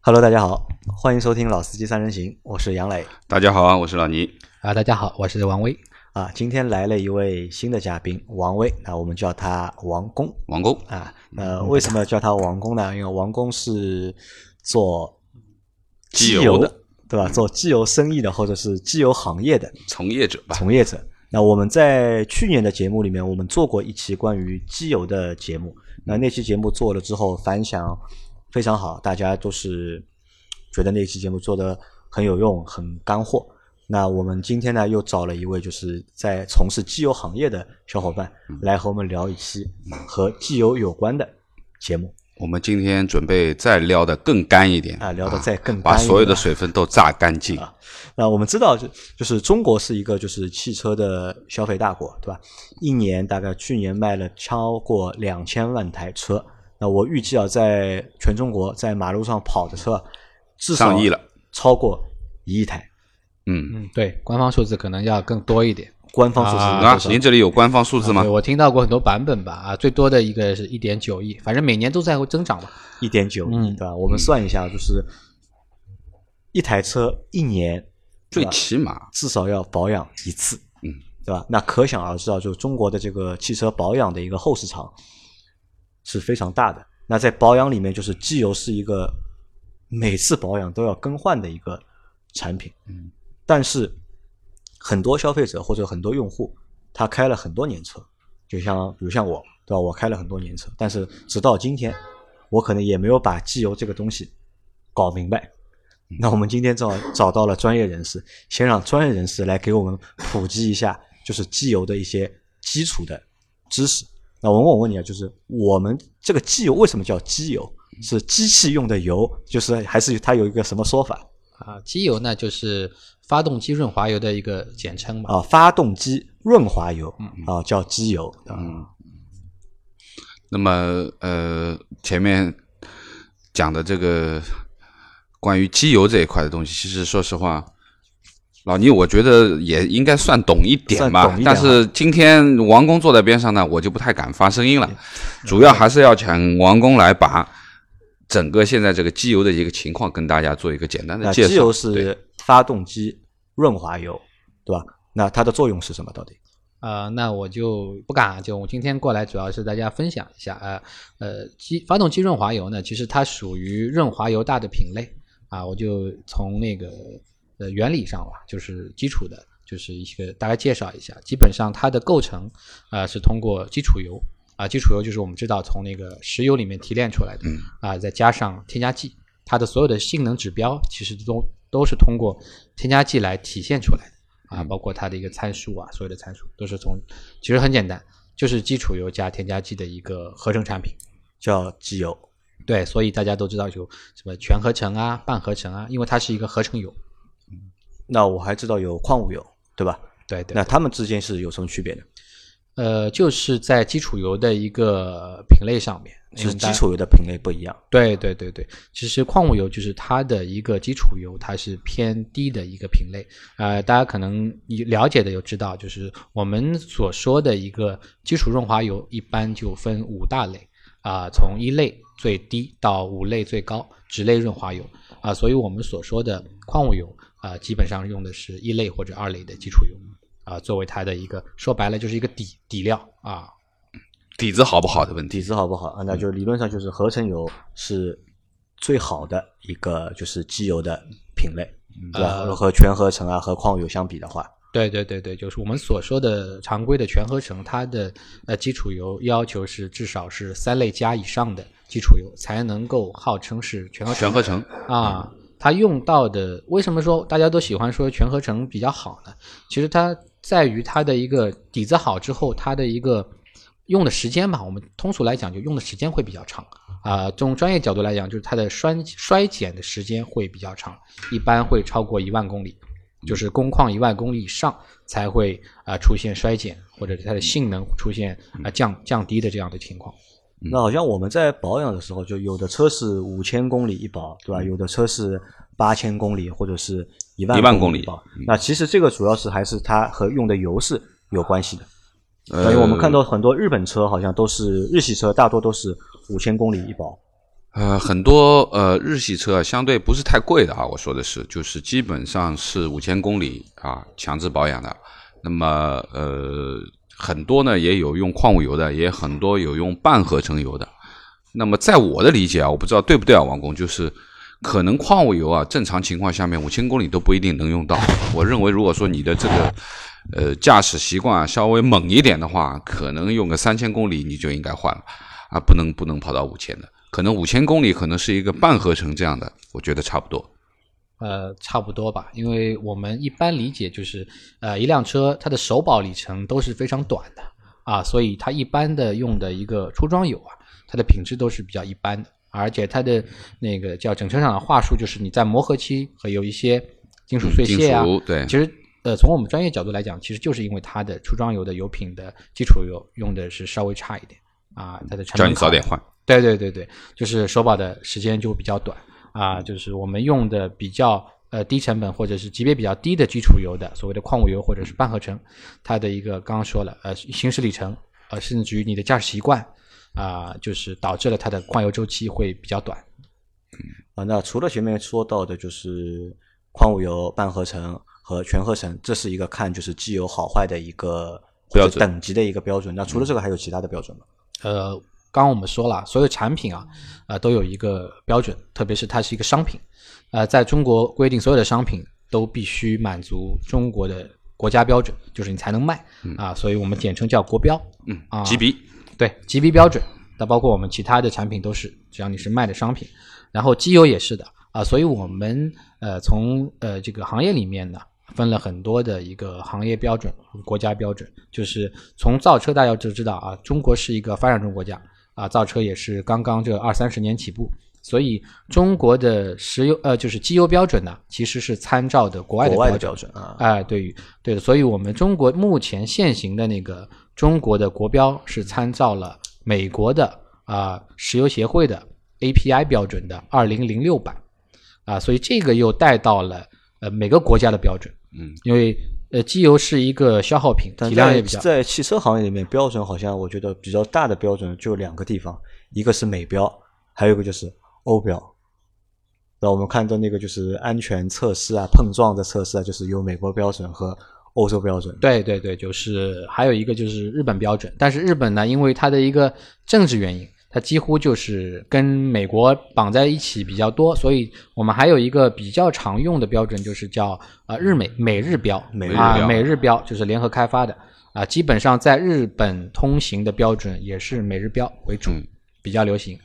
Hello，大家好，欢迎收听《老司机三人行》，我是杨磊大家好，我是老倪。啊，大家好，我是王威。啊。今天来了一位新的嘉宾王威，那我们叫他王工王工，啊。呃，为什么叫他王工呢？因为王工是做油机油的，对吧？做机油生意的，或者是机油行业的从业者吧。从业者。那我们在去年的节目里面，我们做过一期关于机油的节目。那那期节目做了之后，反响非常好，大家都是觉得那期节目做的很有用、很干货。那我们今天呢，又找了一位就是在从事机油行业的小伙伴来和我们聊一期和机油有关的节目我们今天准备再聊的更干一点啊，聊得再更把干一点所有的水分都榨干净。啊那我们知道，就就是中国是一个就是汽车的消费大国，对吧？一年大概去年卖了超过两千万台车。那我预计啊，在全中国在马路上跑的车啊，至少上亿了，超过一亿台。嗯，嗯，对，官方数字可能要更多一点。官方数字啊您这里有官方数字吗对？我听到过很多版本吧，啊，最多的一个是一点九亿，反正每年都在增长吧。一点九亿，嗯对吧？我们算一下，就是一台车一年最起码，至少要保养一次，嗯，对吧？那可想而知啊，就中国的这个汽车保养的一个后市场是非常大的。那在保养里面，就是机油是一个每次保养都要更换的一个产品，嗯，但是很多消费者或者很多用户，他开了很多年车，就像比如像我，对吧？我开了很多年车，但是直到今天，我可能也没有把机油这个东西搞明白。那我们今天正好找到了专业人士，先让专业人士来给我们普及一下，就是机油的一些基础的知识。那我问我问你啊，就是我们这个机油为什么叫机油？是机器用的油，就是还是它有一个什么说法啊，机油呢就是发动机润滑油的一个简称嘛。啊？发动机润滑油啊，叫机油。嗯。那么呃，前面讲的这个关于机油这一块的东西，其实说实话，老倪我觉得也应该算懂一点吧。但是今天王工坐在边上呢，我就不太敢发声音了。主要还是要请王工来把整个现在这个机油的一个情况跟大家做一个简单的介绍。机油是发动机润滑油，对吧？那它的作用是什么？到底？呃，那我就不敢啊，就我今天过来主要是大家分享一下，呃呃，机发动机润滑油呢，其实它属于润滑油大的品类啊，我就从那个呃原理上吧，就是基础的，就是一个大概介绍一下，基本上它的构成啊、是通过基础油啊，基础油就是我们知道从那个石油里面提炼出来的嗯啊，再加上添加剂，它的所有的性能指标其实都都是通过添加剂来体现出来的。啊，包括它的一个参数啊，所有的参数都是从，其实很简单，就是基础油加添加剂的一个合成产品。叫机油。对，所以大家都知道有什么全合成啊、半合成啊，因为它是一个合成油。那我还知道有矿物油，对吧？对对那它们之间是有什么区别的？呃，就是在基础油的一个品类上面，因是基础油的品类不一样。对对对对，其实矿物油就是它的一个基础油，它是偏低的一个品类。呃，大家可能你了解的有知道，就是我们所说的一个基础润滑油，一般就分五大类啊、从一类最低到五类最高，脂类润滑油啊、所以我们所说的矿物油啊、基本上用的是一类或者二类的基础油啊、作为它的一个说白了就是一个底底料啊。底子好不好的问题。底子好不好啊？那就理论上就是合成油是最好的一个就是机油的品类，对吧？呃和全合成啊和矿物油相比的话，对对对对，就是我们所说的常规的全合成，它的呃基础油要求是至少是三类加以上的基础油才能够号称是全合成。全合成，啊，它用到的为什么说大家都喜欢说全合成比较好呢？其实它在于它的一个底子好之后，它的一个用的时间吧，我们通俗来讲就用的时间会比较长啊。从专业角度来讲，就是它的衰衰减的时间会比较长，一般会超过一万公里。就是工况一万公里以上才会啊、出现衰减，或者它的性能出现啊、降降低的这样的情况。那好像我们在保养的时候，就有的车是五千公里一保，对吧？有的车是八千公里或者是一万1万公里公一保。那其实这个主要是还是它和用的油是有关系的。呃所以我们看到很多日本车好像都是日系车，大多都是五千公里一保。呃，很多呃日系车相对不是太贵的啊，我说的是，就是基本上是五千公里啊强制保养的。那么呃很多呢也有用矿物油的，也很多有用半合成油的。那么在我的理解啊，我不知道对不对啊，王工，就是可能矿物油啊正常情况下面五千公里都不一定能用到。我认为如果说你的这个呃驾驶习惯稍微猛一点的话，可能用个三千公里你就应该换了啊，不能不能跑到五千的。可能五千公里可能是一个半合成这样的，我觉得差不多。呃，差不多吧，因为我们一般理解就是，呃，一辆车它的首保里程都是非常短的啊，所以它一般的用的一个出装油啊，它的品质都是比较一般的，而且它的那个叫整车厂的话术就是你在磨合期会有一些金属碎屑啊，对，其实呃从我们专业角度来讲，其实就是因为它的出装油的油品的基础油用的是稍微差一点啊，它的成本叫你早点换。对对对对，就是首保的时间就比较短啊，就是我们用的比较呃低成本或者是级别比较低的基础油的所谓的矿物油或者是半合成，它的一个刚刚说了呃行驶里程呃甚至于你的驾驶习惯啊，就是导致了它的换油周期会比较短。啊，那除了前面说到的就是矿物油、半合成和全合成，这是一个看就是机油好坏的一个标准等级的一个标准。那除了这个还有其他的标准吗？呃。刚刚我们说了，所有产品啊，呃，都有一个标准，特别是它是一个商品，呃，在中国规定，所有的商品都必须满足中国的国家标准，就是你才能卖啊，所以我们简称叫国标，嗯啊，GB，对，GB 标准，那包括我们其他的产品都是，只要你是卖的商品，然后机油也是的啊，所以我们呃从呃这个行业里面呢。分了很多的一个行业标准、国家标准，就是从造车，大家就知道啊，中国是一个发展中国家啊，造车也是刚刚这二三十年起步，所以中国的石油呃就是机油标准呢，其实是参照的国外的标准啊，哎，对于对的，所以我们中国目前现行的那个中国的国标是参照了美国的啊石油协会的 API 标准的二零零六版。啊，所以这个又带到了呃每个国家的标准。嗯，因为呃，机油是一个消耗品，体量也比较。在汽车行业里面，标准好像我觉得比较大的标准就两个地方，一个是美标，还有一个就是欧标。那我们看到那个就是安全测试啊、碰撞的测试啊，就是有美国标准和欧洲标准。对对对，就是还有一个就是日本标准，但是日本呢，因为它的一个政治原因。它几乎就是跟美国绑在一起比较多，所以我们还有一个比较常用的标准，就是叫呃日美美日标，啊美日标就是联合开发的啊，基本上在日本通行的标准也是美日标为主，比较流行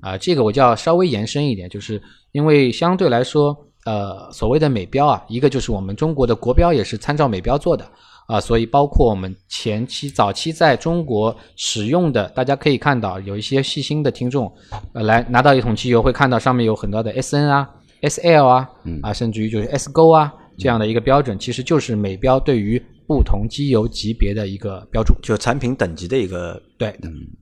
啊。这个我就要稍微延伸一点，就是因为相对来说，呃，所谓的美标啊，一个就是我们中国的国标也是参照美标做的。啊，所以包括我们前期、早期在中国使用的，大家可以看到有一些细心的听众，呃，来拿到一桶机油，会看到上面有很多的 S N 啊、S L 啊，啊，甚至于就是 SGO 啊这样的一个标准，其实就是美标对于不同机油级别的一个标注，就产品等级的一个对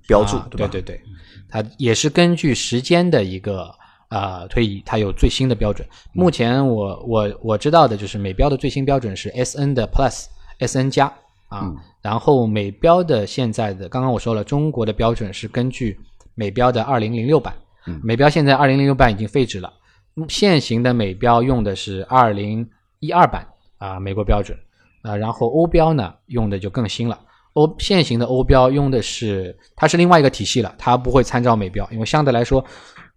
标注，对对对，它也是根据时间的一个啊推移，它有最新的标准。目前我我我知道的就是美标的最新标准是 S N 的 Plus。S N 加啊，然后美标的现在的刚刚我说了，中国的标准是根据美标的二零零六版，美标现在二零零六版已经废止了，现行的美标用的是二零一二版啊，美国标准。啊，然后欧标呢用的就更新了，欧现行的欧标用的是它是另外一个体系了，它不会参照美标，因为相对来说，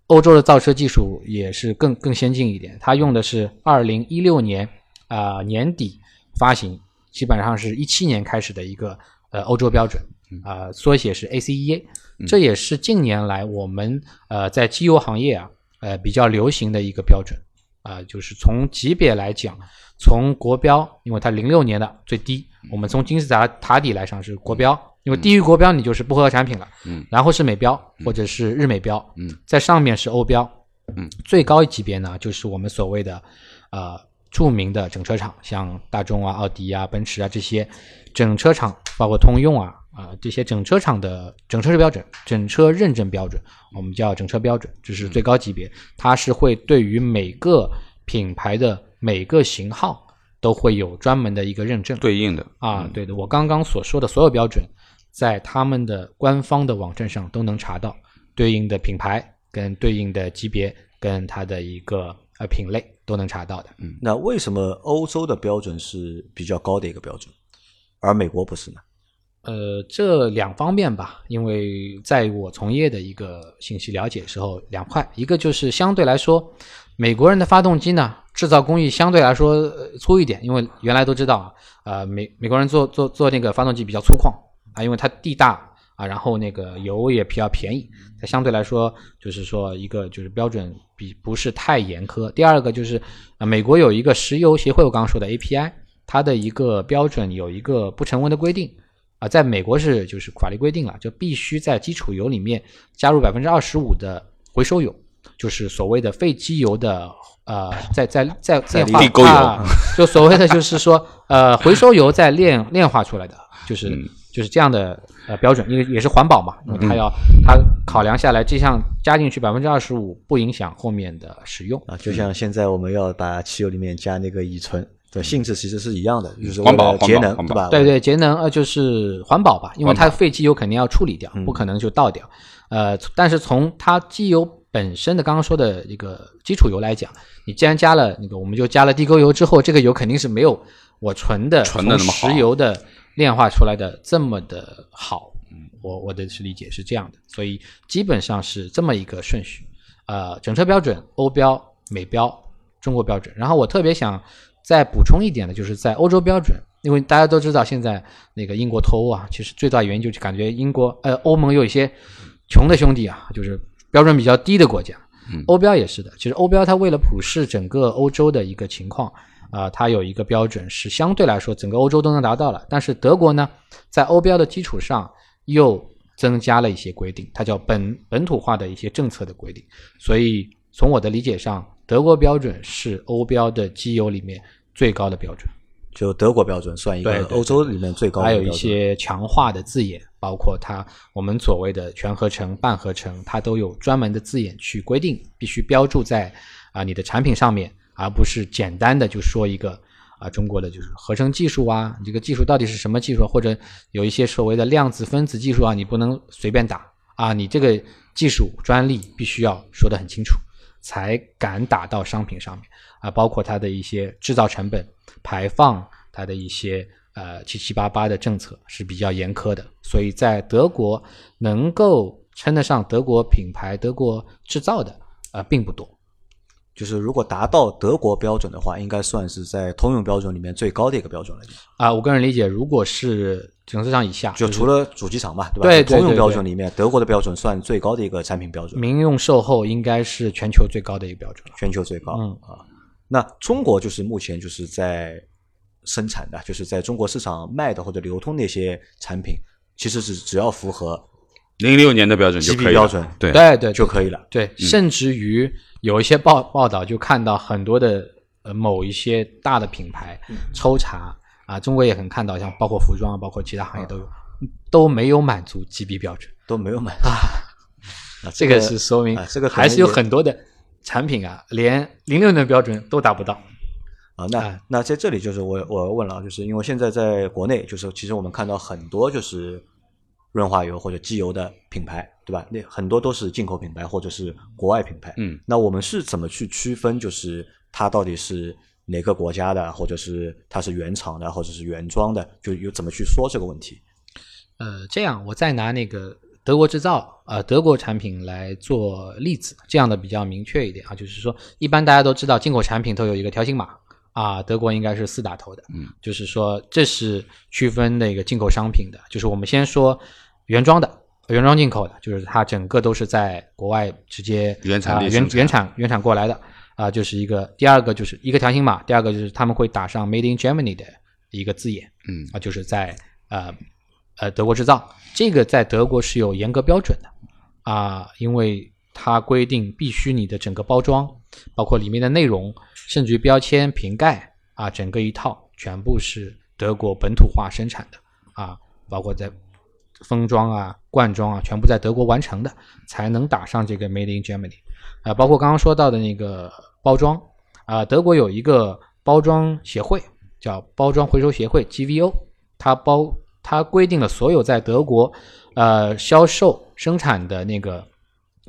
欧洲的造车技术也是更更先进一点，它用的是二零一六年啊年底发行。基本上是一七年开始的一个呃欧洲标准啊，缩写是 ACEA，这也是近年来我们呃在机油行业啊呃比较流行的一个标准啊，就是从级别来讲，从国标，因为它零六年的最低，我们从金字塔塔底来上是国标，因为低于国标你就是不合格产品了，嗯，然后是美标或者是日美标，嗯，在上面是欧标，嗯，最高级别呢就是我们所谓的呃。著名的整车厂，像大众啊、奥迪啊、奔驰啊这些整车厂，包括通用啊啊这些整车厂的整车标准、整车认证标准，我们叫整车标准，这是最高级别。它是会对于每个品牌的每个型号都会有专门的一个认证对应的啊，对的。我刚刚所说的所有标准，在他们的官方的网站上都能查到对应的品牌跟对应的级别跟它的一个呃品类都能查到的。嗯那为什么欧洲的标准是比较高的一个标准，而美国不是呢？呃，这两方面吧，因为在我从业的一个信息了解时候，两块，一个就是相对来说，美国人的发动机呢，制造工艺相对来说呃粗一点，因为原来都知道啊，呃，美美国人做做做那个发动机比较粗犷啊，因为它地大啊，然后那个油也比较便宜，它相对来说就是说一个就是标准比不是太严苛。第二个就是啊，美国有一个石油协会，我刚刚说的 API，它的一个标准有一个不成文的规定。啊，在美国是就是法律规定了，就必须在基础油里面加入百分之二十五的回收油，就是所谓的废机油的呃，在在在在化啊，就所谓的就是说呃回收油再炼炼化出来的，就是、嗯就是这样的呃标准，因为也是环保嘛，因为它要它考量下来，这项加进去百分之二十五不影响后面的使用。啊，就像现在我们要把汽油里面加那个乙醇的性质其实是一样的，就是环保节能，对吧？对对，节能呃就是环保吧，因为它废机油肯定要处理掉，不可能就倒掉。呃，但是从它机油本身的刚刚说的一个基础油来讲，你既然加了那个，我们就加了地沟油之后，这个油肯定是没有我纯的纯的那么好石油的炼化出来的这么的好。我我的是理解是这样的，所以基本上是这么一个顺序。呃，整车标准欧标、美标、中国标准。然后我特别想再补充一点的，就是在欧洲标准，因为大家都知道现在那个英国脱欧啊，其实最大原因就是感觉英国呃欧盟有一些穷的兄弟啊，就是标准比较低的国家。欧标也是的，其实欧标它为了普适整个欧洲的一个情况啊、它有一个标准是相对来说整个欧洲都能达到了，但是德国呢，在欧标的基础上又增加了一些规定，它叫本本土化的一些政策的规定。所以从我的理解上，德国标准是欧标的机油里面最高的标准，就德国标准算一个欧洲里面最高的还有一些强化的字眼，包括它我们所谓的全合成、半合成，它都有专门的字眼去规定，必须标注在啊、你的产品上面，而不是简单的就说一个啊、中国的就是合成技术啊，你这个技术到底是什么技术，或者有一些所谓的量子分子技术啊，你不能随便打啊，你这个技术专利必须要说得很清楚，才敢打到商品上面啊，包括它的一些制造成本、排放，它的一些呃七七八八的政策是比较严苛的，所以在德国能够称得上德国品牌、德国制造的呃并不多。就是如果达到德国标准的话，应该算是在通用标准里面最高的一个标准了。啊，我个人理解，如果是整车厂以下，就除了主机厂嘛，对吧？对对通用标准里面，德国的标准算最高的一个产品标准，民用售后应该是全球最高的一个标准了。全球最高。嗯啊，那中国就是目前就是在生产的，就是在中国市场卖的或者流通那些产品，其实是只要符合零六年的标准就可以了。标准。对。对对，就可以了。对，甚至于有一些报报道就看到很多的呃某一些大的品牌抽查啊，中国也很看到，像包括服装啊，包括其他行业都有，都没有满足 GB 标准。都没有买啊，这个是说明啊这个还是有很多的产品啊，连零六年的标准都达不到。啊，那哎那在这里就是我我要问了啊，就是因为现在在国内，就是其实我们看到很多就是润滑油或者机油的品牌，对吧？那很多都是进口品牌或者是国外品牌。嗯，那我们是怎么去区分，就是它到底是哪个国家的，或者是它是原厂的，或者是原装的，就有怎么去说这个问题？呃，这样我再拿那个德国制造呃德国产品来做例子，这样的比较明确一点啊，就是说一般大家都知道进口产品都有一个条形码啊，德国应该是四打头的，嗯，就是说这是区分那个进口商品的，就是我们先说原装的。原装进口的，就是它整个都是在国外直接原产啊原原产原产过来的啊、就是一个第二个就是一个条形码，第二个就是他们会打上 Made in Germany 的一个字眼，嗯。啊，就是在呃呃德国制造，这个在德国是有严格标准的啊，因为它规定必须你的整个包装，包括里面的内容，甚至于标签、瓶盖啊，整个一套全部是德国本土化生产的啊，包括在封装啊、灌装啊，全部在德国完成的，才能打上这个 Made in Germany 啊，包括刚刚说到的那个包装啊，德国有一个包装协会叫包装回收协会 GVO，它包它规定了所有在德国呃销售生产的那个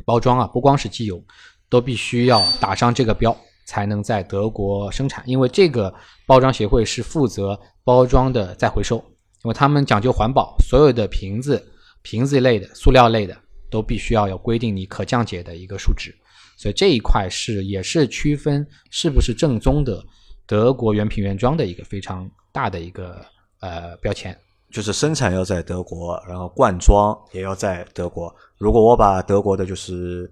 包装啊，不光是机油，都必须要打上这个标，才能在德国生产。因为这个包装协会是负责包装的再回收，因为他们讲究环保，所有的瓶子、瓶子一类的、塑料类的都必须要有规定你可降解的一个数值。所以这一块是也是区分是不是正宗的德国原瓶原装的一个非常大的一个呃标签。就是生产要在德国，然后灌装也要在德国。如果我把德国的就是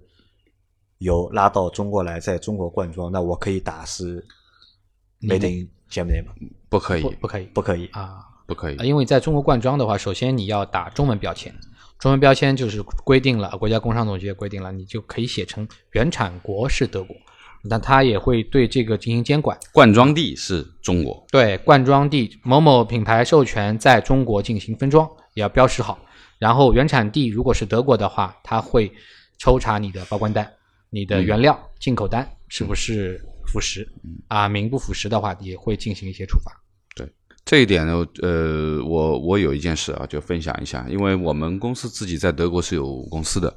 油拉到中国来，在中国灌装，那我可以打是 Made in Germany 吗？不可以不，可以不可以。啊，不可以呃。因为在中国灌装的话，首先你要打中文标签，中文标签就是规定了，国家工商总局也规定了，你就可以写成原产国是德国，但他也会对这个进行监管。灌装地是中国，对，灌装地某某品牌授权在中国进行分装，也要标识好。然后原产地如果是德国的话，他会抽查你的报关单、你的原料进口单是不是符实啊，名不符实的话，也会进行一些处罚。对这一点呢，呃，我我有一件事啊，就分享一下，因为我们公司自己在德国是有公司的，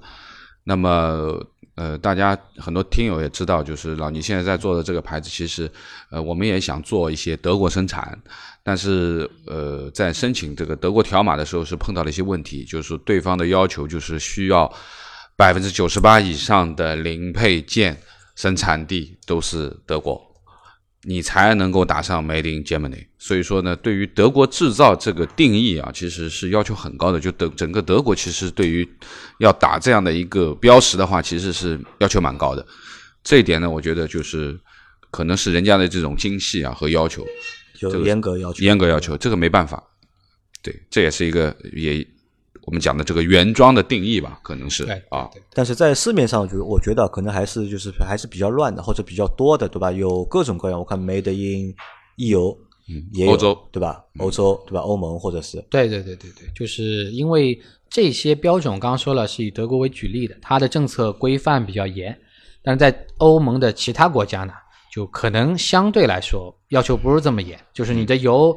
那么呃，大家很多听友也知道，就是老倪现在在做的这个牌子，其实呃，我们也想做一些德国生产，但是呃，在申请这个德国条码的时候是碰到了一些问题，就是对方的要求就是需要百分之九十八以上的零配件生产地都是德国。你才能够打上 Made in Germany。所以说呢，对于德国制造这个定义啊，其实是要求很高的。就德整个德国其实对于要打这样的一个标识的话，其实是要求蛮高的。这一点呢，我觉得就是可能是人家的这种精细啊和要求，这就严格要求。严格要求，这个没办法。对，这也是一个也我们讲的这个原装的定义吧，可能是对啊，对但是在市面上，就我觉得可能还是就是还是比较乱的，或者比较多的，对吧？有各种各样，我看 Made in EU，嗯也有欧洲对吧？欧洲对吧？欧盟或者是对对对对对，就是因为这些标准，我刚刚说了是以德国为举例的，它的政策规范比较严，但是在欧盟的其他国家呢，就可能相对来说要求不是这么严，就是你的油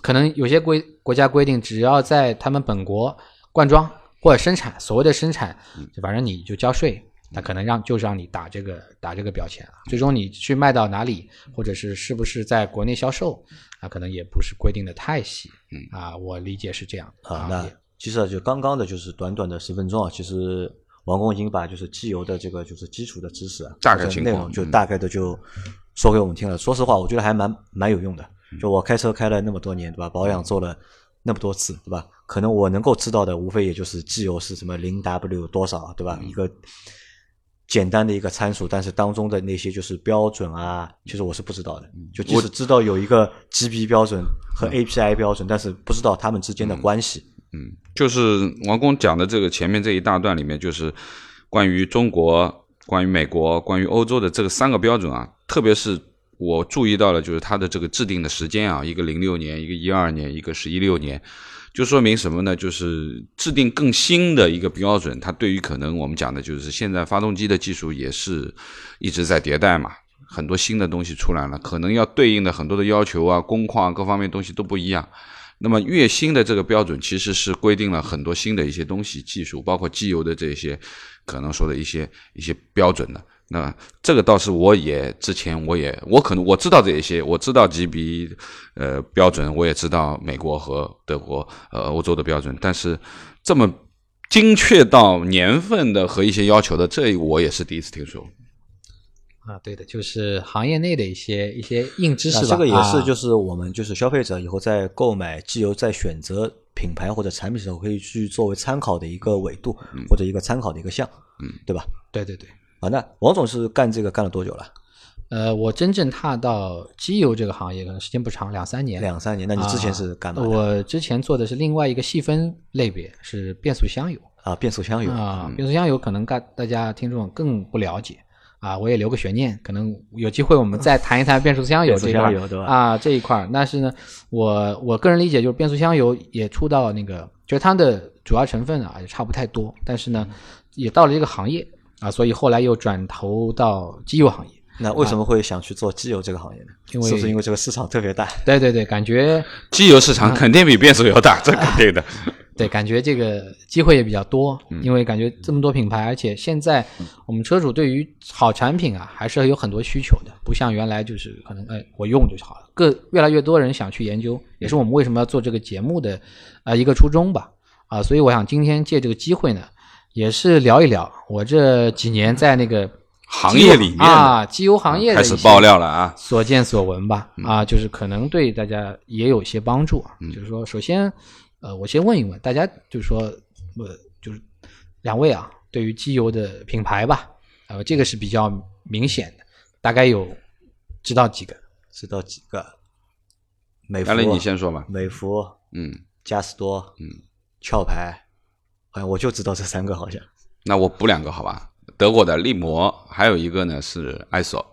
可能有些规国家规定，只要在他们本国灌装或者生产，所谓的生产，就反正你就交税。那可能让就是让你打这个打这个标签了，最终你去卖到哪里，或者是是不是在国内销售，啊，可能也不是规定的太细，嗯啊，我理解是这样的啊，那其实啊，就刚刚的就是短短的十分钟啊，其实王工已经把就是机油的这个就是基础的知识啊，大概情况内容就嗯大概的就说给我们听了。说实话，我觉得还蛮蛮有用的。嗯就我开车开了那么多年，对吧？保养做了那么多次，对吧？可能我能够知道的，无非也就是机油是什么零 W 多少，对吧？嗯一个简单的一个参数，但是当中的那些就是标准啊，其实我是不知道的。就即使知道有一个 GB 标准和 API 标准，但是不知道它们之间的关系。嗯，就是王工讲的这个前面这一大段里面，就是关于中国、关于美国、关于欧洲的这个三个标准啊，特别是我注意到了，就是它的这个制定的时间啊，一个零六年，一个一二年，一个是一六年，就说明什么呢？就是制定更新的一个标准，它对于可能我们讲的就是现在发动机的技术也是一直在迭代嘛。很多新的东西出来了，可能要对应的很多的要求啊、工况啊各方面东西都不一样。那么越新的这个标准其实是规定了很多新的一些东西、技术，包括机油的这些可能说的一些一些标准的。那这个倒是我也之前我也我可能我知道这一些，我知道 GB 呃标准，我也知道美国和德国呃欧洲的标准，但是这么精确到年份的和一些要求的，这我也是第一次听说。啊，对的，就是行业内的一些一些硬知识吧。这个也是，啊就是我们就是消费者以后在购买机油、在选择品牌或者产品的时候，可以去作为参考的一个纬度或者一个参考的一个项，嗯，对吧？对对对。啊，那王总是干这个干了多久了？呃，我真正踏到机油这个行业，可能时间不长，两三年。两三年。那你之前是干嘛的？啊我之前做的是另外一个细分类别，是变速箱油啊，变速箱油啊。变速箱油可能大大家听众更不了解啊，我也留个悬念，可能有机会我们再谈一谈变速箱油这一块箱油对吧啊这一块儿。但是呢，我我个人理解就是变速箱油也出到那个，就是它的主要成分啊也差不太多，但是呢也到了这个行业啊，所以后来又转投到机油行业。那为什么会想去做机油这个行业呢？因为是不是因为这个市场特别大？对对对，感觉机油市场肯定比变速油大，这肯定的。对，感觉这个机会也比较多，因为感觉这么多品牌，而且现在我们车主对于好产品啊，还是有很多需求的，不像原来就是可能哎我用就好了，各越来越多人想去研究，也是我们为什么要做这个节目的啊、一个初衷吧。啊，所以我想今天借这个机会呢，也是聊一聊。我这几年在那个行业里面啊，机油行业开始爆料了啊，所见所闻吧，啊，就是可能对大家也有一些帮助啊。就是说，首先，呃，我先问一问大家，就是说，呃，就是两位啊，对于机油的品牌吧，呃，这个是比较明显的，大概有知道几个？知道几个？美孚。你先说吧。美孚、嗯，嘉实多、嗯，壳牌，好像我就知道这三个，好像那我补两个好吧？德国的力摩，还有一个呢是艾索。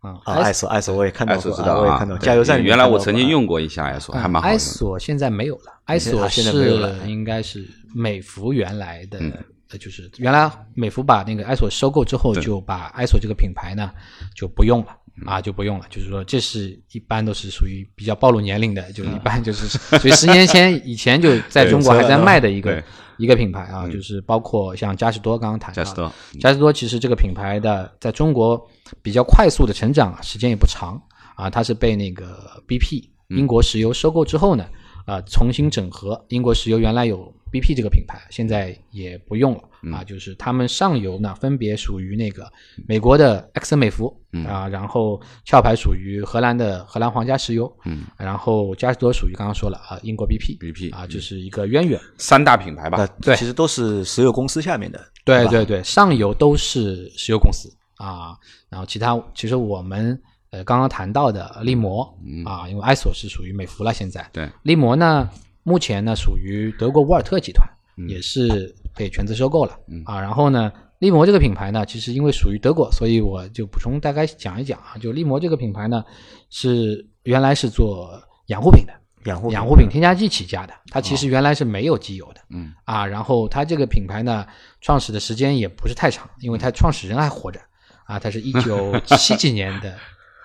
啊，啊，艾索艾索我也看到艾索过，知道啊，啊我也看到，加油站原来我曾经啊用过一下艾索，还蛮好的。索现在没有了，埃索现在没有了是应该是美孚原来的，嗯呃，就是原来美孚把那个埃索收购之后，就把埃索这个品牌呢就不用了。嗯啊，就不用了。就是说，这是一般都是属于比较暴露年龄的，嗯就一般就是属于十年前以前就在中国还在卖的一个对一个品牌啊，嗯就是包括像嘉实多刚刚谈嘉实多嘉实多其实这个品牌的在中国比较快速的成长啊，时间也不长啊，它是被那个 BP 嗯英国石油收购之后呢，啊，重新整合。英国石油原来有 BP 这个品牌，现在也不用了嗯。啊，就是他们上游呢分别属于那个美国的埃克森美孚嗯。啊，然后壳牌属于荷兰的荷兰皇家石油，嗯，然后嘉实多属于刚刚说了啊，英国 BP BP 啊，就是一个渊源。三大品牌吧，对。其实都是石油公司下面的，吧对对对，上游都是石油公司啊，然后其他其实我们呃刚刚谈到的利摩啊，因为埃索是属于美孚了，现在对，利摩呢目前呢属于德国沃尔特集团，也是被全资收购了。啊。然后呢，力摩这个品牌呢，其实因为属于德国，所以我就补充大概讲一讲啊，就力摩这个品牌呢是原来是做养护品的，养护养护品添加剂起家的，它其实原来是没有机油的，嗯。啊，然后它这个品牌呢，创始的时间也不是太长，因为它创始人还活着，啊，它是一九七几年的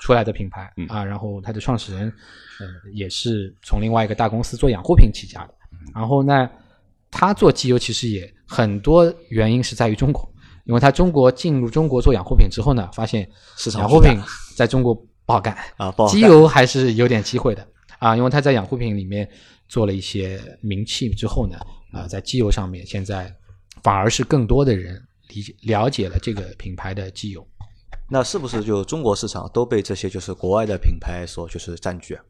出来的品牌啊，然后它的创始人，呃，也是从另外一个大公司做养护品起家的，然后呢，他做机油其实也很多原因是在于中国，因为他中国进入中国做养护品之后呢，发现养护品在中国不好干，啊，机油还是有点机会的。啊，因为他在养护品里面做了一些名气之后呢，啊，在机油上面现在反而是更多的人理解了解了这个品牌的机油。那是不是就中国市场都被这些就是国外的品牌所就是占据啊？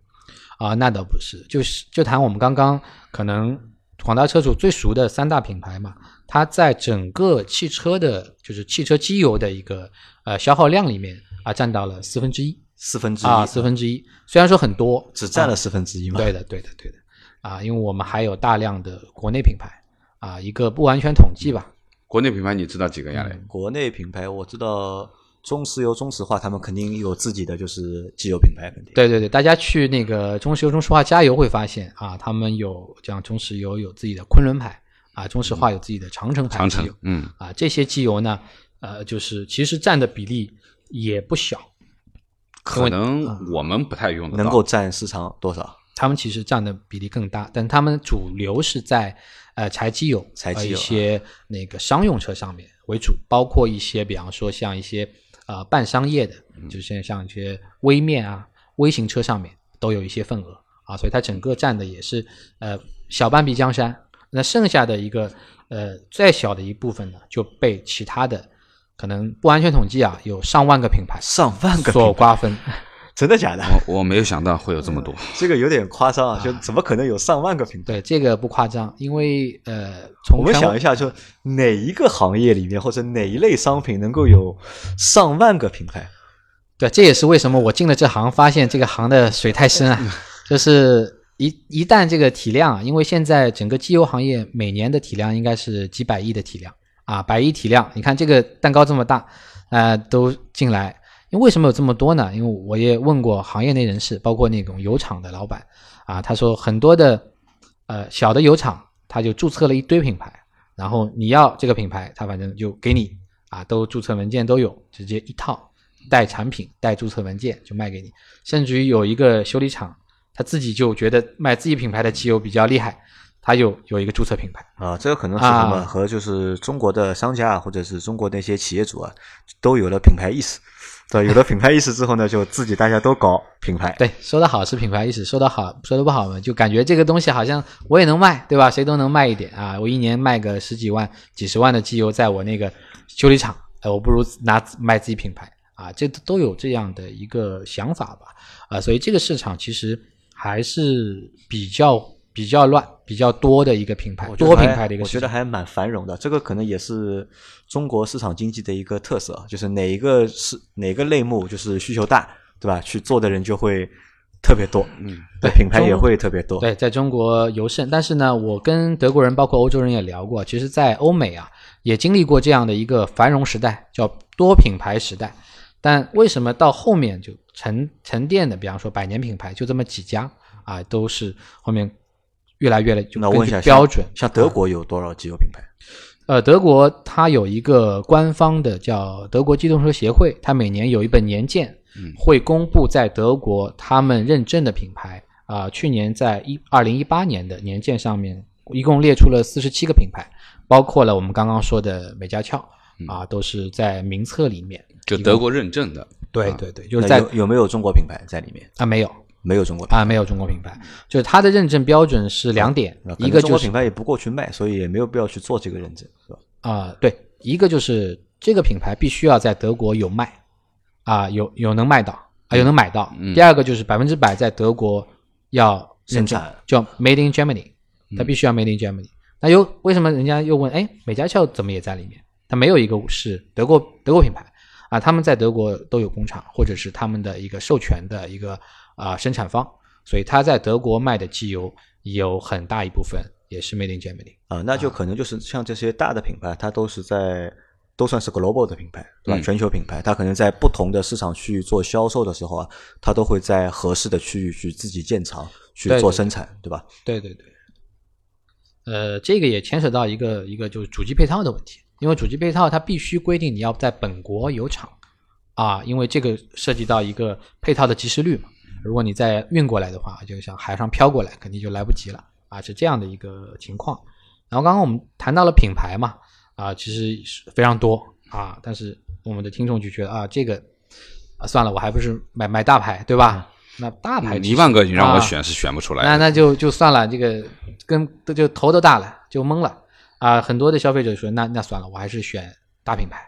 啊，那倒不是，就是就谈我们刚刚可能广大车主最熟的三大品牌嘛，它在整个汽车的，就是汽车机油的一个呃消耗量里面啊，占到了四分之一四分之一啊，四分之一。虽然说很多，啊只占了四分之一嘛？对的，对的，对的啊，因为我们还有大量的国内品牌啊，一个不完全统计吧，国内品牌你知道几个呀？嘞？国内品牌我知道中石油、中石化，他们肯定有自己的就是机油品牌，肯定。对对对，大家去那个中石油、中石化加油会发现啊，他们有像中石油有自己的昆仑牌啊，中石化有自己的长城牌长机油，城嗯，啊，这些机油呢，呃，就是其实占的比例也不小，可能我们不太用得到，能够占市场多少？他们其实占的比例更大，但他们主流是在呃柴机油、柴机油一些那个商用车上面为主，包括一些比方说像一些呃半商业的，就是像像一些微面啊、微型车上面都有一些份额啊，所以它整个占的也是呃小半壁江山。那剩下的一个呃再小的一部分呢，就被其他的可能不完全统计啊，有上万个品牌上万个所瓜分。真的假的？我我没有想到会有这么多。这个有点夸张啊！就怎么可能有上万个品牌？对，这个不夸张，因为呃，从我们想一下，就哪一个行业里面或者哪一类商品能够有上万个品牌？对，这也是为什么我进了这行，发现这个行的水太深啊。就是一一旦这个体量啊，因为现在整个机油行业每年的体量应该是几百亿的体量啊，百亿体量。你看这个蛋糕这么大，呃，都进来。因为为什么有这么多呢？因为我也问过行业内人士，包括那种油厂的老板啊，他说很多的呃小的油厂，他就注册了一堆品牌，然后你要这个品牌，他反正就给你啊，都注册文件都有，直接一套带产品带注册文件就卖给你。甚至于有一个修理厂，他自己就觉得卖自己品牌的汽油比较厉害，它有有一个注册品牌。啊，这个可能是什么？啊和就是中国的商家啊，或者是中国那些企业主啊，都有了品牌意识。对，有了品牌意识之后呢，就自己大家都搞品牌。对，说的好是品牌意识，说的好说的不好嘛，就感觉这个东西好像我也能卖，对吧？谁都能卖一点啊，我一年卖个十几万、几十万的机油，在我那个修理厂，哎，我不如拿卖自己品牌啊，这都有这样的一个想法吧，啊，所以这个市场其实还是比较比较乱、比较多的一个品牌，多品牌的一个。我觉得还蛮繁荣的。这个可能也是中国市场经济的一个特色，啊就是哪一个是哪个类目就是需求大，对吧？去做的人就会特别多，嗯，对，品牌也会特别多。对，在中国尤甚。但是呢，我跟德国人，包括欧洲人也聊过，其实，在欧美啊，也经历过这样的一个繁荣时代，叫多品牌时代。但为什么到后面就沉沉淀的，比方说百年品牌就这么几家啊，都是后面越来越的就标准。像德国有多少机油品牌？呃，德国它有一个官方的叫德国机动车协会，它每年有一本年鉴，会公布在德国他们认证的品牌啊、去年在一二零一八年的年鉴上面，一共列出了四十七个品牌，包括了我们刚刚说的美加壳啊，都是在名册里面。就德国认证的，啊对对对，就是在有有没有中国品牌在里面？啊没有没有中国品牌。啊没有中国品牌，就是它的认证标准是两点，啊一个就是中国品牌也不过去卖，所以也没有必要去做这个认证，是吧？啊、对，一个就是这个品牌必须要在德国有卖，啊、有有能卖到啊，有能买到。第二个就是百分之百在德国要认证生产，叫 Made in Germany，它必须要 Made in Germany。那又为什么人家又问，哎，美加俏怎么也在里面？它没有一个是德国德国品牌啊，他们在德国都有工厂，或者是他们的一个授权的一个啊、生产方，所以它在德国卖的机油有很大一部分也是 Made in Germany。啊，那就可能就是像这些大的品牌，它都是在都算是 global 的品牌，对吧？嗯全球品牌，它可能在不同的市场区域做销售的时候啊，它都会在合适的区域去自己建厂去做生产，对吧？对对对，呃，这个也牵扯到一个一个就是主机配套的问题，因为主机配套它必须规定你要在本国有厂啊，因为这个涉及到一个配套的及时率嘛。如果你再运过来的话，就像海上飘过来，肯定就来不及了啊，是这样的一个情况。然后刚刚我们谈到了品牌嘛，啊，其实是非常多啊，但是我们的听众就觉得啊，这个啊算了，我还不是买买大牌对吧？那大牌一万个你让我啊选是选不出来那。那就就算了，这个跟就头都大了，就懵了啊！很多的消费者说，那那算了，我还是选大品牌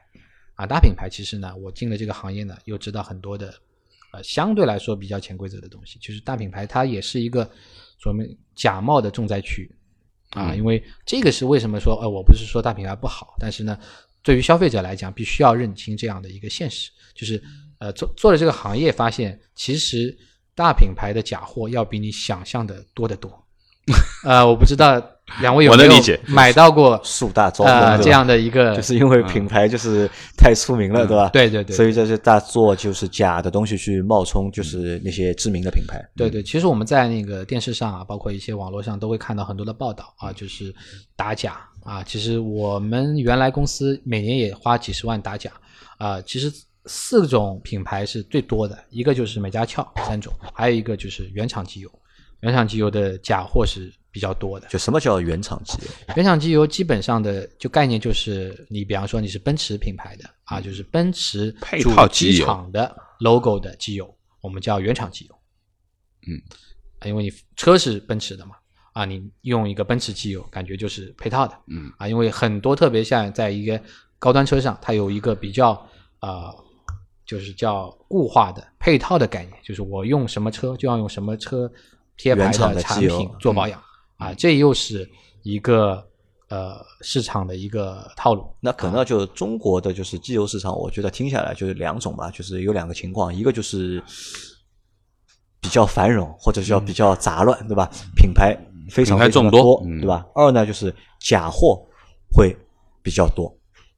啊。大品牌其实呢，我进了这个行业呢，又知道很多的呃相对来说比较潜规则的东西。就是大品牌它也是一个所谓假冒的重灾区啊，因为这个是为什么说呃，我不是说大品牌不好，但是呢，对于消费者来讲，必须要认清这样的一个现实，就是呃做做了这个行业，发现其实大品牌的假货要比你想象的多得多。呃，我不知道 两位有没有我能理解买到过树大招风，呃这样的一个，就是因为品牌就是太出名了，对吧？嗯对对对所以这些大做就是假的东西去冒充，就是那些知名的品牌。对对，其实我们在那个电视上啊，包括一些网络上都会看到很多的报道啊，就是打假啊。其实我们原来公司每年也花几十万打假啊。其实四种品牌是最多的，一个就是美加壳三种，还有一个就是原厂机油。原厂机油的假货是比较多的。就什么叫原厂机油？原厂机油基本上的就概念就是，你比方说你是奔驰品牌的啊，就是奔驰配套机厂的 logo 的机油，我们叫原厂机油。嗯啊，因为你车是奔驰的嘛，啊，你用一个奔驰机油，感觉就是配套的。嗯啊，因为很多特别像在一个高端车上，它有一个比较呃，就是叫固化的配套的概念，就是我用什么车就要用什么车贴牌的产品做保养、啊，这又是一个呃市场的一个套路。那可能就中国的就是机油市场，我觉得听下来就是两种吧，就是有两个情况，一个就是比较繁荣，或者叫比较杂乱，对吧？品牌非常非常多多，嗯对吧？二呢就是假货会比较多，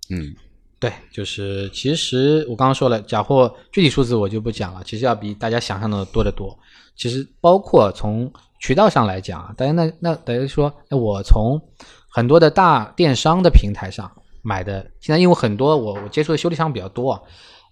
嗯对，就是其实我刚刚说了，假货具体数字我就不讲了，其实要比大家想象的多得多。其实包括从渠道上来讲啊，大家那那等于说，我从很多的大电商的平台上买的，现在因为很多我我接触的修理厂比较多啊，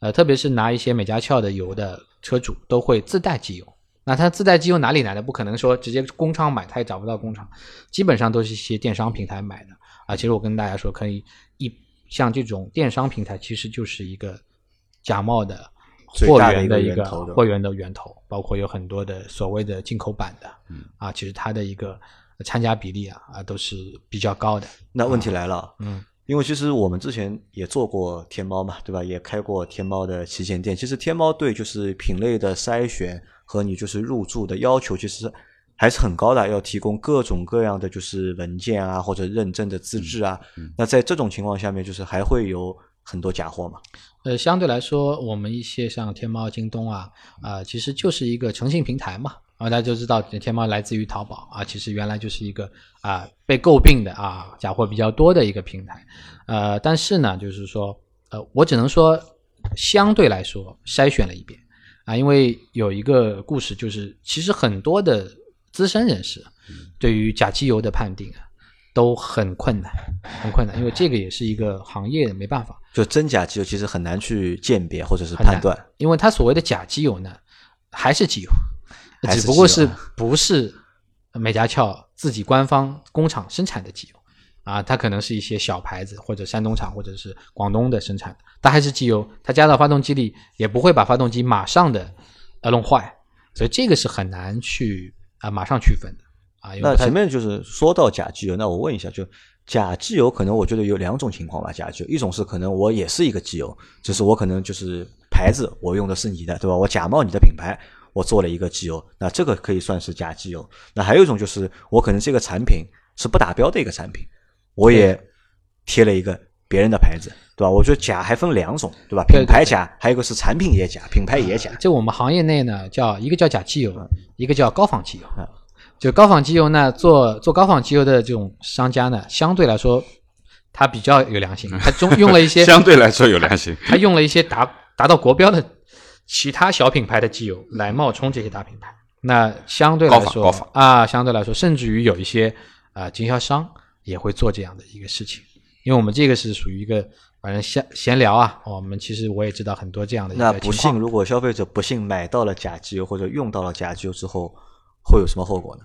呃，特别是拿一些美加壳的油的车主都会自带机油那它自带机油哪里来的？不可能说直接工厂买，它也找不到工厂，基本上都是一些电商平台买的啊。其实我跟大家说，可以一像这种电商平台，其实就是一个假冒的货源的一个货源的源头，包括有很多的所谓的进口版的，嗯啊，其实它的一个参加比例啊啊都是比较高的。那问题来了，嗯，因为其实我们之前也做过天猫嘛，对吧？也开过天猫的旗舰店。其实天猫对就是品类的筛选和你就是入驻的要求，其实还是很高的，要提供各种各样的就是文件啊或者认证的资质啊。那在这种情况下面，就是还会有很多假货嘛。呃，相对来说，我们一些像天猫、京东啊，啊、其实就是一个诚信平台嘛。啊，大家就知道天猫来自于淘宝啊，其实原来就是一个啊被诟病的啊假货比较多的一个平台。呃，但是呢，就是说，呃，我只能说相对来说筛选了一遍啊，因为有一个故事，就是其实很多的资深人士对于假机油的判定啊都很困难，很困难，因为这个也是一个行业，没办法。就真假机油其实很难去鉴别或者是判断。因为它所谓的假机油呢，还是机油，只不过是不是美加壳自己官方工厂生产的机油啊，它可能是一些小牌子或者山东厂或者是广东的生产的，它还是机油，它加到发动机里也不会把发动机马上的呃弄坏，所以这个是很难去啊、马上区分的那前面就是说到假机油，那我问一下，就假机油可能我觉得有两种情况吧。假机油，一种是可能我也是一个机油，只是我可能就是牌子我用的是你的，对吧？我假冒你的品牌，我做了一个机油，那这个可以算是假机油。那还有一种就是我可能这个产品是不达标的一个产品，我也贴了一个别人的牌子，对吧？我觉得假还分两种，对吧？品牌假，还有一个是产品也假，品牌也假。就我们行业内呢，叫一个叫假机油，一个叫高仿机油嗯。就高仿机油呢，做做高仿机油的这种商家呢，相对来说，他比较有良心，他中用了一些 相对来说有良心。他用了一些达达到国标的其他小品牌的机油来冒充这些大品牌。那相对来说高仿高仿啊，相对来说，甚至于有一些啊、经销商也会做这样的一个事情。因为我们这个是属于一个反正闲闲聊啊，我们其实我也知道很多这样的一那不个情况幸，。如果消费者不幸买到了假机油或者用到了假机油之后，会有什么后果呢？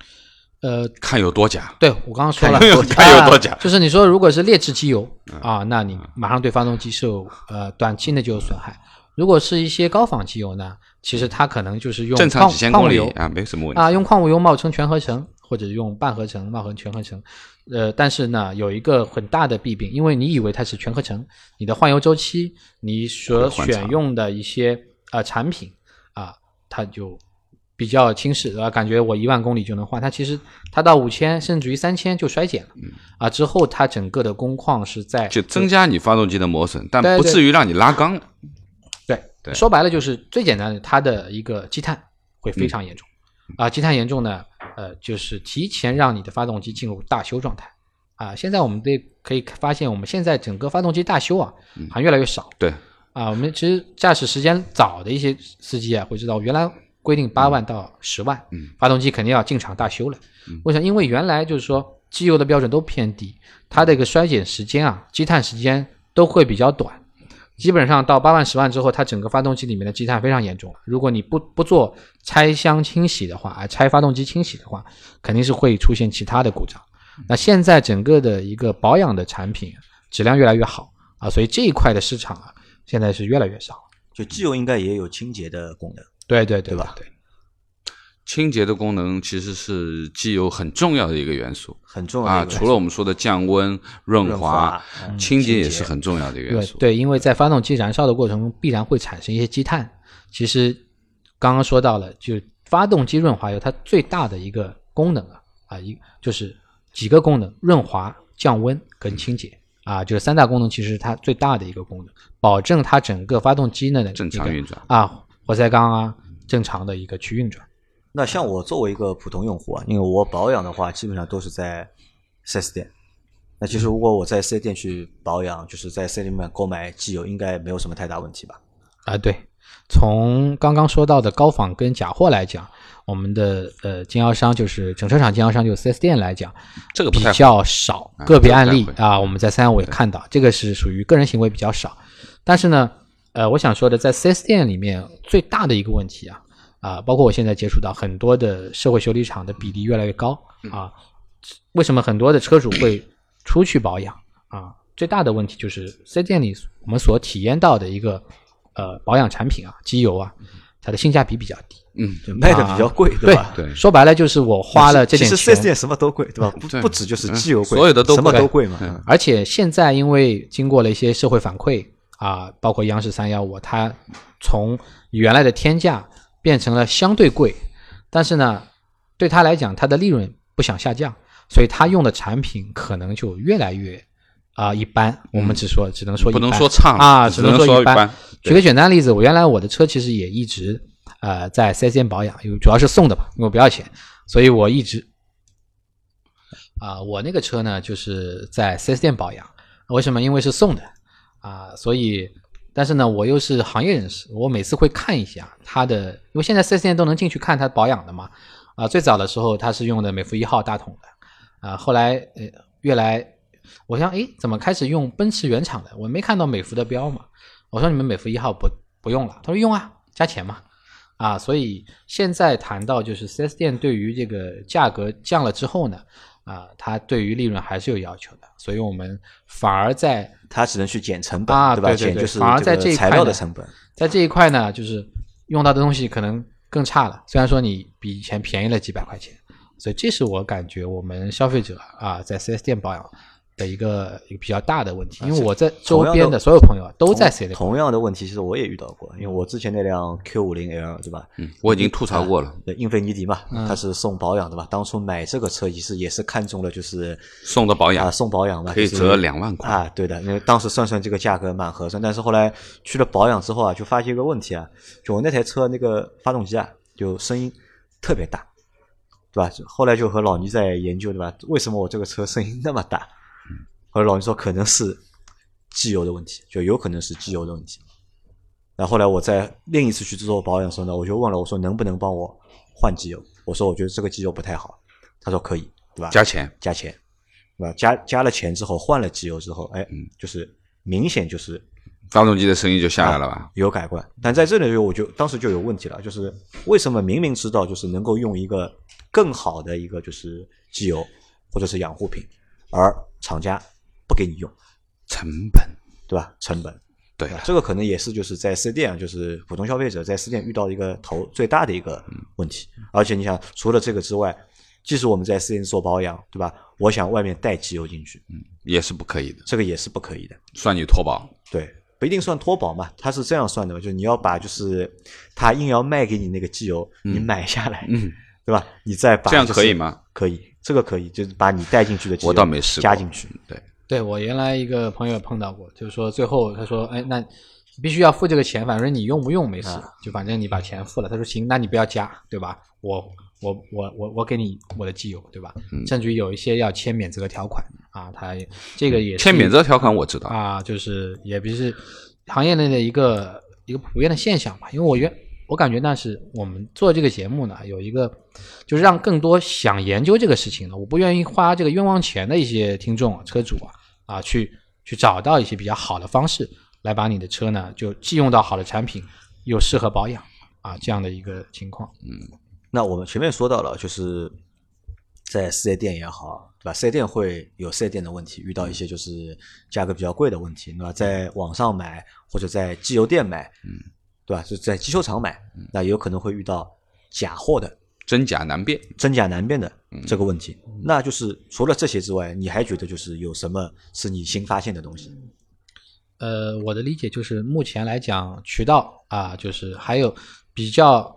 呃，看有多假，对我刚刚说了，看有看有多假啊就是你说如果是劣质机油啊，那你马上对发动机是有呃短期内就有损害。如果是一些高仿机油呢，其实它可能就是用正常矿几千公里矿物油啊，没什么问题。啊，用矿物油冒充全合成，或者用半合成冒充全合成。呃，但是呢，有一个很大的弊病，因为你以为它是全合成，你的换油周期，你所选用的一些啊、产品啊，它就比较轻视，啊，感觉我一万公里就能换，它其实它到五千甚至于三千就衰减了，啊，之后它整个的工况是在就增加你发动机的磨损，但不至于让你拉缸。对，对说白了就是最简单的，它的一个积碳会非常严重。啊，积碳严重呢，呃，就是提前让你的发动机进入大修状态。啊，现在我们对可以发现，我们现在整个发动机大修啊，好像越来越少。对，啊，我们其实驾驶时间早的一些司机啊，会知道原来规定八万到十万，嗯发动机肯定要进厂大修了。为啥？因为原来就是说机油的标准都偏低，它的一个衰减时间啊，积碳时间都会比较短。基本上到八万、十万之后，它整个发动机里面的积碳非常严重了。如果你不不做拆箱清洗的话，啊，拆发动机清洗的话，肯定是会出现其他的故障。那现在整个的一个保养的产品质量越来越好啊，所以这一块的市场啊，现在是越来越少。就机油应该也有清洁的功能。对对对对吧对，清洁的功能其实是机油很重要的一个元素很重要啊。除了我们说的降温、润润滑清洁也是很重要的一个元素。对对，因为在发动机燃烧的过程中，必然会产生一些积碳。其实刚刚说到了，就发动机润滑油它最大的一个功能啊啊一就是几个功能：润滑、降温跟清洁啊，就是三大功能，其实是它最大的一个功能，保证它整个发动机呢的正常运转啊，活塞缸啊正常的一个去运转。那像我作为一个普通用户啊，因为我保养的话，基本上都是在 4S 店。那其实如果我在 4S 店去保养，就是在 4S 店里面购买机油，应该没有什么太大问题吧？啊，对，从刚刚说到的高仿跟假货来讲，我们的呃经销商就是整车厂经销商，就 4S 店来讲，这个比较少啊，个别案例啊，我们在三幺五也看到，这个是属于个人行为比较少。但是呢，呃，我想说的，在 4S 店里面最大的一个问题啊，啊、包括我现在接触到很多的社会修理厂的比例越来越高啊。为什么很多的车主会出去保养啊？最大的问题就是四 S 店里我们所体验到的一个呃保养产品啊，机油啊，它的性价比比较低。嗯，就卖的比较贵，对吧？对说白了就是我花了这点其实 4S，店什么都贵，对吧？不不止就是嗯机油贵，所有的都什么贵都贵嘛。而且现在因为经过了一些社会反馈啊，包括央视三幺五，它从原来的天价变成了相对贵，但是呢，对他来讲，他的利润不想下降，所以他用的产品可能就越来越啊、一般。我们只说只能说不能说差啊，只能说一般举个简单例子，我原来我的车其实也一直呃在 4S 店保养，因为主要是送的嘛，因为我不要钱，所以我一直啊、我那个车呢就是在 4S 店保养，为什么？因为是送的啊、所以但是呢，我又是行业人士，我每次会看一下它的，因为现在 4S 店都能进去看它保养的嘛。啊、最早的时候它是用的美孚一号大桶的，啊、后来呃越来，我想诶，怎么开始用奔驰原厂的？我没看到美孚的标嘛。我说你们美孚一号不不用了，他说用啊，加钱嘛。啊，所以现在谈到就是 4S 店对于这个价格降了之后呢，啊，它对于利润还是有要求的，所以我们反而在它只能去减成本，啊对吧？对对对减就是反而在这一个材料的成本。在这一块呢，就是用到的东西可能更差了。虽然说你比以前便宜了几百块钱，所以这是我感觉我们消费者啊在 4S 店保养的一个一个比较大的问题。因为我在周边的所有朋友啊都在 4S 店保养，同样的问题，其实我也遇到过，因为我之前那辆 Q 五零 L 对吧？嗯，我已经吐槽过了，对，英菲尼迪嘛，嗯它是送保养的吧？当初买这个车其实也是看中了，就是送的保养啊送保养嘛，可以折两万块啊。对的，因为当时算算这个价格蛮合算，但是后来去了保养之后啊，就发现一个问题啊，就我那台车那个发动机啊，就声音特别大，对吧？后来就和老倪在研究，对吧？为什么我这个车声音那么大？后来老倪说可能是机油的问题，就有可能是机油的问题。然后后来我在另一次去做保养的时候呢，我就问了，我说能不能帮我换机油？我说我觉得这个机油不太好，他说可以，对吧？加钱，加钱，对吧？加加了钱之后，换了机油之后，哎，嗯就是明显就是发动机的声音就下来了吧？有改观。但在这里我就当时就有问题了，就是为什么明明知道就是能够用一个更好的一个就是机油或者是养护品，而厂家不给你用，成本，对吧？成本。对啊，这个可能也是就是在四 S 店啊，就是普通消费者在四 S 店遇到一个头最大的一个问题。而且你想，除了这个之外，即使我们在四 S 店做保养，对吧？我想外面带机油进去，嗯也是不可以的，这个也是不可以的。算你脱保。对，不一定算脱保嘛，它是这样算的嘛，就是你要把就是他硬要卖给你那个机油，你买下来，嗯，对吧？你再把、这样就是可以吗？可以，这个可以，就是把你带进去的机油我倒没试过加进去。对，对我原来一个朋友碰到过，就是说最后他说，哎，那你必须要付这个钱，反正你用不用没事，啊就反正你把钱付了。他说行，那你不要加，对吧？我我我我我给你我的机油，对吧？嗯甚至于有一些要签免责条款啊，他这个也是签免责条款我知道，啊，就是也不是行业内的一个一个普遍的现象吧。因为我原我感觉那是我们做这个节目呢，有一个就是让更多想研究这个事情的，我不愿意花这个冤枉钱的一些听众啊、车主啊啊，去去找到一些比较好的方式来把你的车呢，就既用到好的产品，又适合保养啊这样的一个情况。嗯那我们前面说到了，就是在四 S 店也好，对吧？四 S 店会有四 S 店的问题，遇到一些就是价格比较贵的问题，对吧？在网上买或者在机油店买，嗯，对吧？就在机修厂买，那有可能会遇到假货的、真假难辨。真假难辨的嗯这个问题。那就是除了这些之外，你还觉得就是有什么是你新发现的东西？呃，我的理解就是，目前来讲，渠道啊，就是还有比较，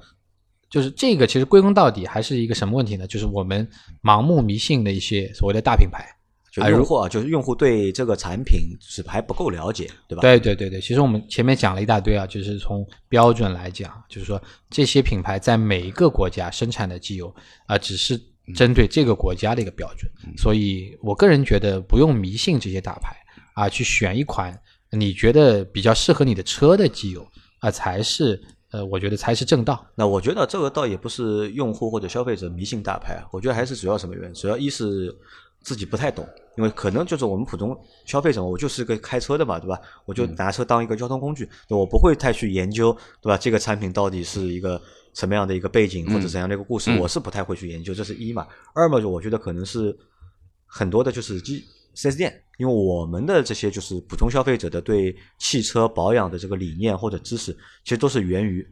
就是这个其实归根到底还是一个什么问题呢？就是我们盲目迷信的一些所谓的大品牌。就哎如用户啊，就是用户对这个产品是还不够了解，对吧？对对对对，其实我们前面讲了一大堆啊，就是从标准来讲，就是说这些品牌在每一个国家生产的机油啊、只是针对这个国家的一个标准，所以我个人觉得不用迷信这些大牌啊，去选一款你觉得比较适合你的车的机油啊，才是呃，我觉得才是正道。那我觉得这个倒也不是用户或者消费者迷信大牌啊，我觉得还是主要什么原因？主要一是自己不太懂，因为可能就是我们普通消费者，我就是个开车的嘛，对吧？我就拿车当一个交通工具，对我不会太去研究，对吧？这个产品到底是一个什么样的一个背景或者嗯怎样的一个故事，嗯我是不太会去研究，这是一嘛。二嘛，就我觉得可能是很多的就是机四 S 店，因为我们的这些就是普通消费者的对汽车保养的这个理念或者知识，其实都是源于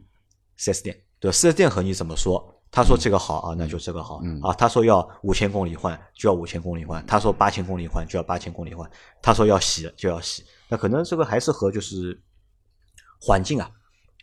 四 S 店，对吧？四 S 店和你怎么说？他说这个好啊，那就这个好、嗯啊。他说要五千公里换，就要五千公里换；他说八千公里换，就要八千公里换；他说要洗就要洗。那可能这个还是和就是环境啊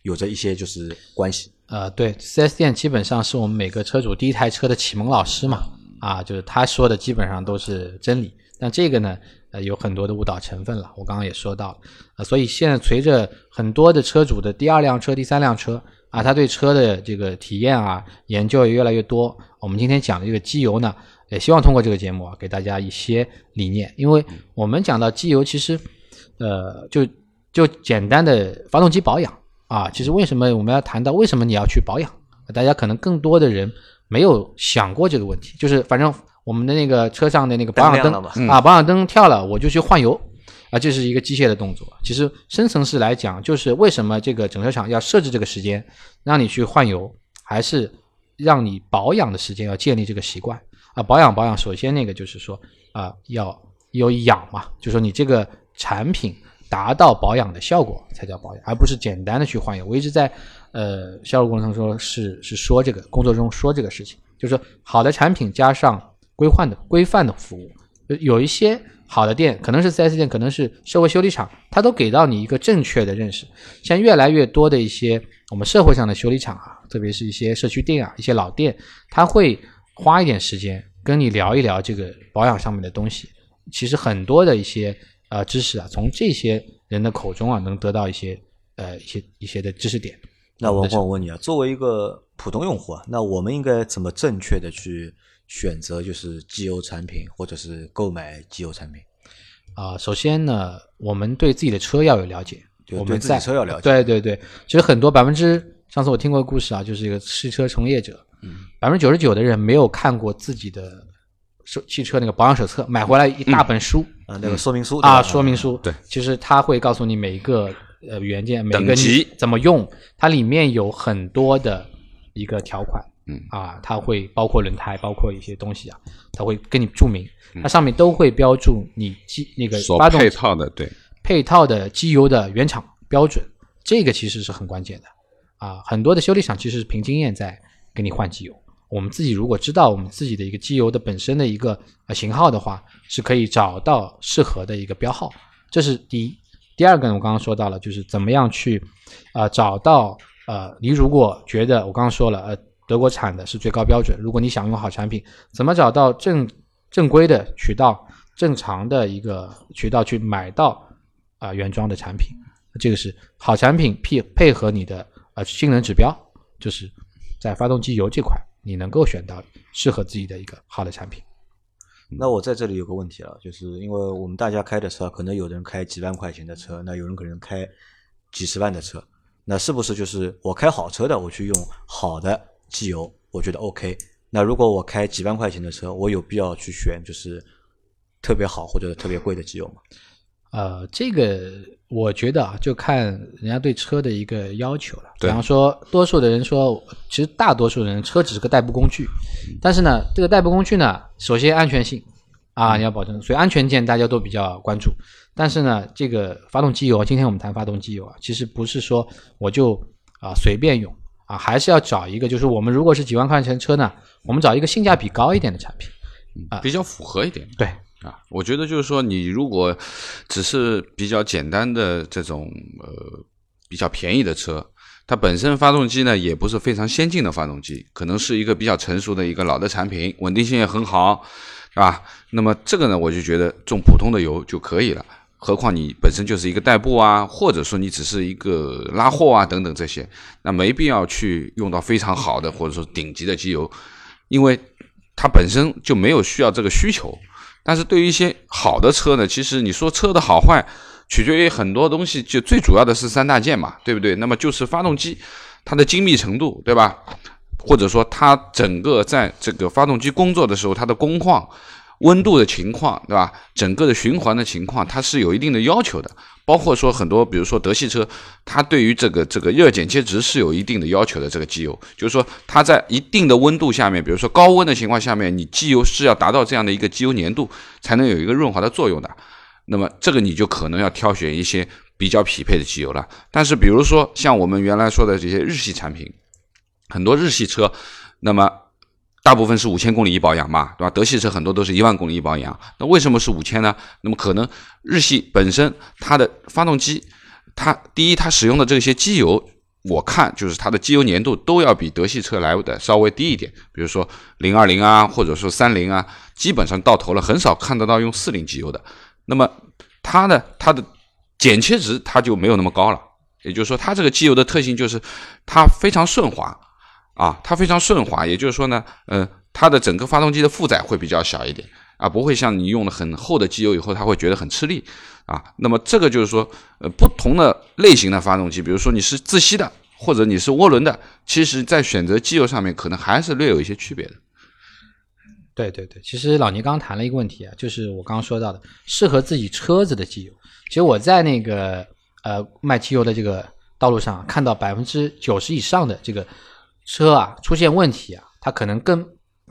有着一些就是关系。呃，对，4S 店基本上是我们每个车主第一台车的启蒙老师嘛，啊，就是他说的基本上都是真理。但这个呢，呃，有很多的误导成分了。我刚刚也说到了，呃，所以现在随着很多的车主的第二辆车、第三辆车啊，他对车的这个体验啊、研究也越来越多。我们今天讲的这个机油呢，也希望通过这个节目啊，给大家一些理念，因为我们讲到机油，其实，呃，就就简单的发动机保养。啊，其实为什么我们要谈到为什么你要去保养？大家可能更多的人没有想过这个问题，就是反正我们的那个车上的那个保养灯啊，保养灯跳了，我就去换油啊，这是一个机械的动作。其实深层次来讲，就是为什么这个整车厂要设置这个时间，让你去换油，还是让你保养的时间要建立这个习惯啊？保养保养，首先那个就是说啊，要有养嘛，就说你这个产品。达到保养的效果才叫保养，而不是简单的去换油。我一直在呃销售过程中说是是说这个工作中说这个事情，就是说好的产品加上规范的规范的服务，有一些好的店可能是 4S 店，可能是社会修理厂，它都给到你一个正确的认识。像越来越多的一些我们社会上的修理厂啊，特别是一些社区店啊，一些老店，他会花一点时间跟你聊一聊这个保养上面的东西。其实很多的一些。呃，知识啊，从这些人的口中啊，能得到一些呃一些一些的知识点。那我我问你啊，作为一个普通用户啊，那我们应该怎么正确的去选择就是机油产品，或者是购买机油产品？啊、呃，首先呢，我们对自己的车要有了解，我们对车要了解。对对对，其实很多百分之，上次我听过个故事啊，就是一个汽车从业者，百分之九十九的人没有看过自己的。手汽车那个保养手册买回来一大本书啊、嗯，那个说明书啊，说明书。对，其实它会告诉你每一个呃元件每个等级。怎么用，它里面有很多的一个条款，嗯。啊，它会包括轮胎，包括一些东西啊，它会跟你注明，它上面都会标注你机那个所发动配套的对。配套的机油的原厂标准，这个其实是很关键的。啊，很多的修理厂其实是凭经验在给你换机油。我们自己如果知道我们自己的一个机油的本身的一个呃型号的话，是可以找到适合的一个标号，这是第一。第二个呢，我刚刚说到了，就是怎么样去呃找到呃，你如果觉得我刚刚说了，呃，德国产的是最高标准，如果你想用好产品，怎么找到正正规的渠道、正常的一个渠道去买到啊、原装的产品？这个是好产品配配合你的呃性能指标，就是在发动机油这块。你能够选到适合自己的一个好的产品。那我在这里有个问题了，就是因为我们大家开的车，可能有人开几万块钱的车，那有人可能开几十万的车，那是不是就是我开好车的，我去用好的机油，我觉得 OK？那如果我开几万块钱的车，我有必要去选就是特别好或者特别贵的机油吗？呃，这个我觉得啊，就看人家对车的一个要求了。比方说，多数的人说，其实大多数人车只是个代步工具，但是呢，这个代步工具呢，首先安全性啊，你要保证，所以安全件大家都比较关注。但是呢，这个发动机油，今天我们谈发动机油啊，其实不是说我就啊随便用啊，还是要找一个，就是我们如果是几万块钱车呢，我们找一个性价比高一点的产品啊。比较符合一点。对，啊，我觉得就是说，你如果只是比较简单的这种呃比较便宜的车，它本身发动机呢也不是非常先进的发动机，可能是一个比较成熟的一个老的产品，稳定性也很好，是吧？那么这个呢，我就觉得种普通的油就可以了。何况你本身就是一个代步啊，或者说你只是一个拉货啊等等这些，那没必要去用到非常好的或者说顶级的机油，因为它本身就没有需要这个需求。但是对于一些好的车呢，其实你说车的好坏，取决于很多东西，就最主要的是三大件嘛，对不对？那么就是发动机它的精密程度，对吧？或者说它整个在这个发动机工作的时候，它的工况，温度的情况，对吧？整个的循环的情况，它是有一定的要求的。包括说很多，比如说德系车，它对于这个这个热剪切值是有一定的要求的。这个机油，就是说它在一定的温度下面，比如说高温的情况下面，你机油是要达到这样的一个机油粘度，才能有一个润滑的作用的。那么这个你就可能要挑选一些比较匹配的机油了。但是比如说像我们原来说的这些日系产品，很多日系车，那么。大部分是五千公里一保养嘛，对吧？德系车很多都是一万公里一保养，那为什么是五千呢？那么可能日系本身它的发动机，它第一它使用的这些机油，我看就是它的机油粘度都要比德系车来的稍微低一点，比如说零二零啊，或者说三零啊，基本上到头了很少看得到用四零机油的。那么它呢它的剪切值它就没有那么高了，也就是说它这个机油的特性就是它非常顺滑。啊，它非常顺滑，也就是说呢，呃，它的整个发动机的负载会比较小一点啊，不会像你用了很厚的机油以后，它会觉得很吃力啊。那么这个就是说，呃，不同的类型的发动机，比如说你是自吸的，或者你是涡轮的，其实在选择机油上面可能还是略有一些区别的。对对对，其实老倪刚刚谈了一个问题啊，就是我刚刚说到的适合自己车子的机油。其实我在那个呃卖机油的这个道路上看到百分之九十以上的这个。车啊出现问题啊，它可能跟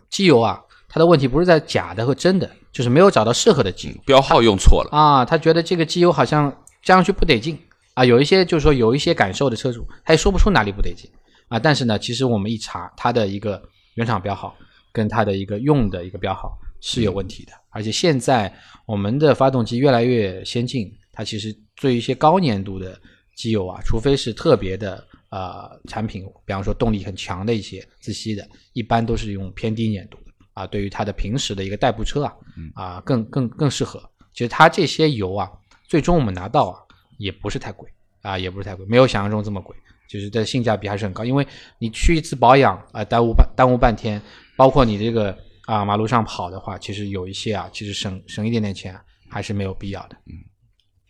机油啊，它的问题不是在假的和真的，就是没有找到适合的机油，标号用错了啊。他觉得这个机油好像加上去不得劲啊，有一些就是说有一些感受的车主，他也说不出哪里不得劲啊。但是呢，其实我们一查，它的一个原厂标号跟它的一个用的一个标号是有问题的。而且现在我们的发动机越来越先进，它其实对一些高粘度的机油啊，除非是特别的。呃，产品，比方说动力很强的一些自吸的，一般都是用偏低粘度的啊。对于它的平时的一个代步车啊，啊，更更更适合。其实它这些油啊，最终我们拿到啊，也不是太贵啊，也不是太贵，没有想象中这么贵，就是的性价比还是很高。因为你去一次保养啊，耽误半耽误半天，包括你这个啊马路上跑的话，其实有一些啊，其实省省一点点钱还是没有必要的。嗯，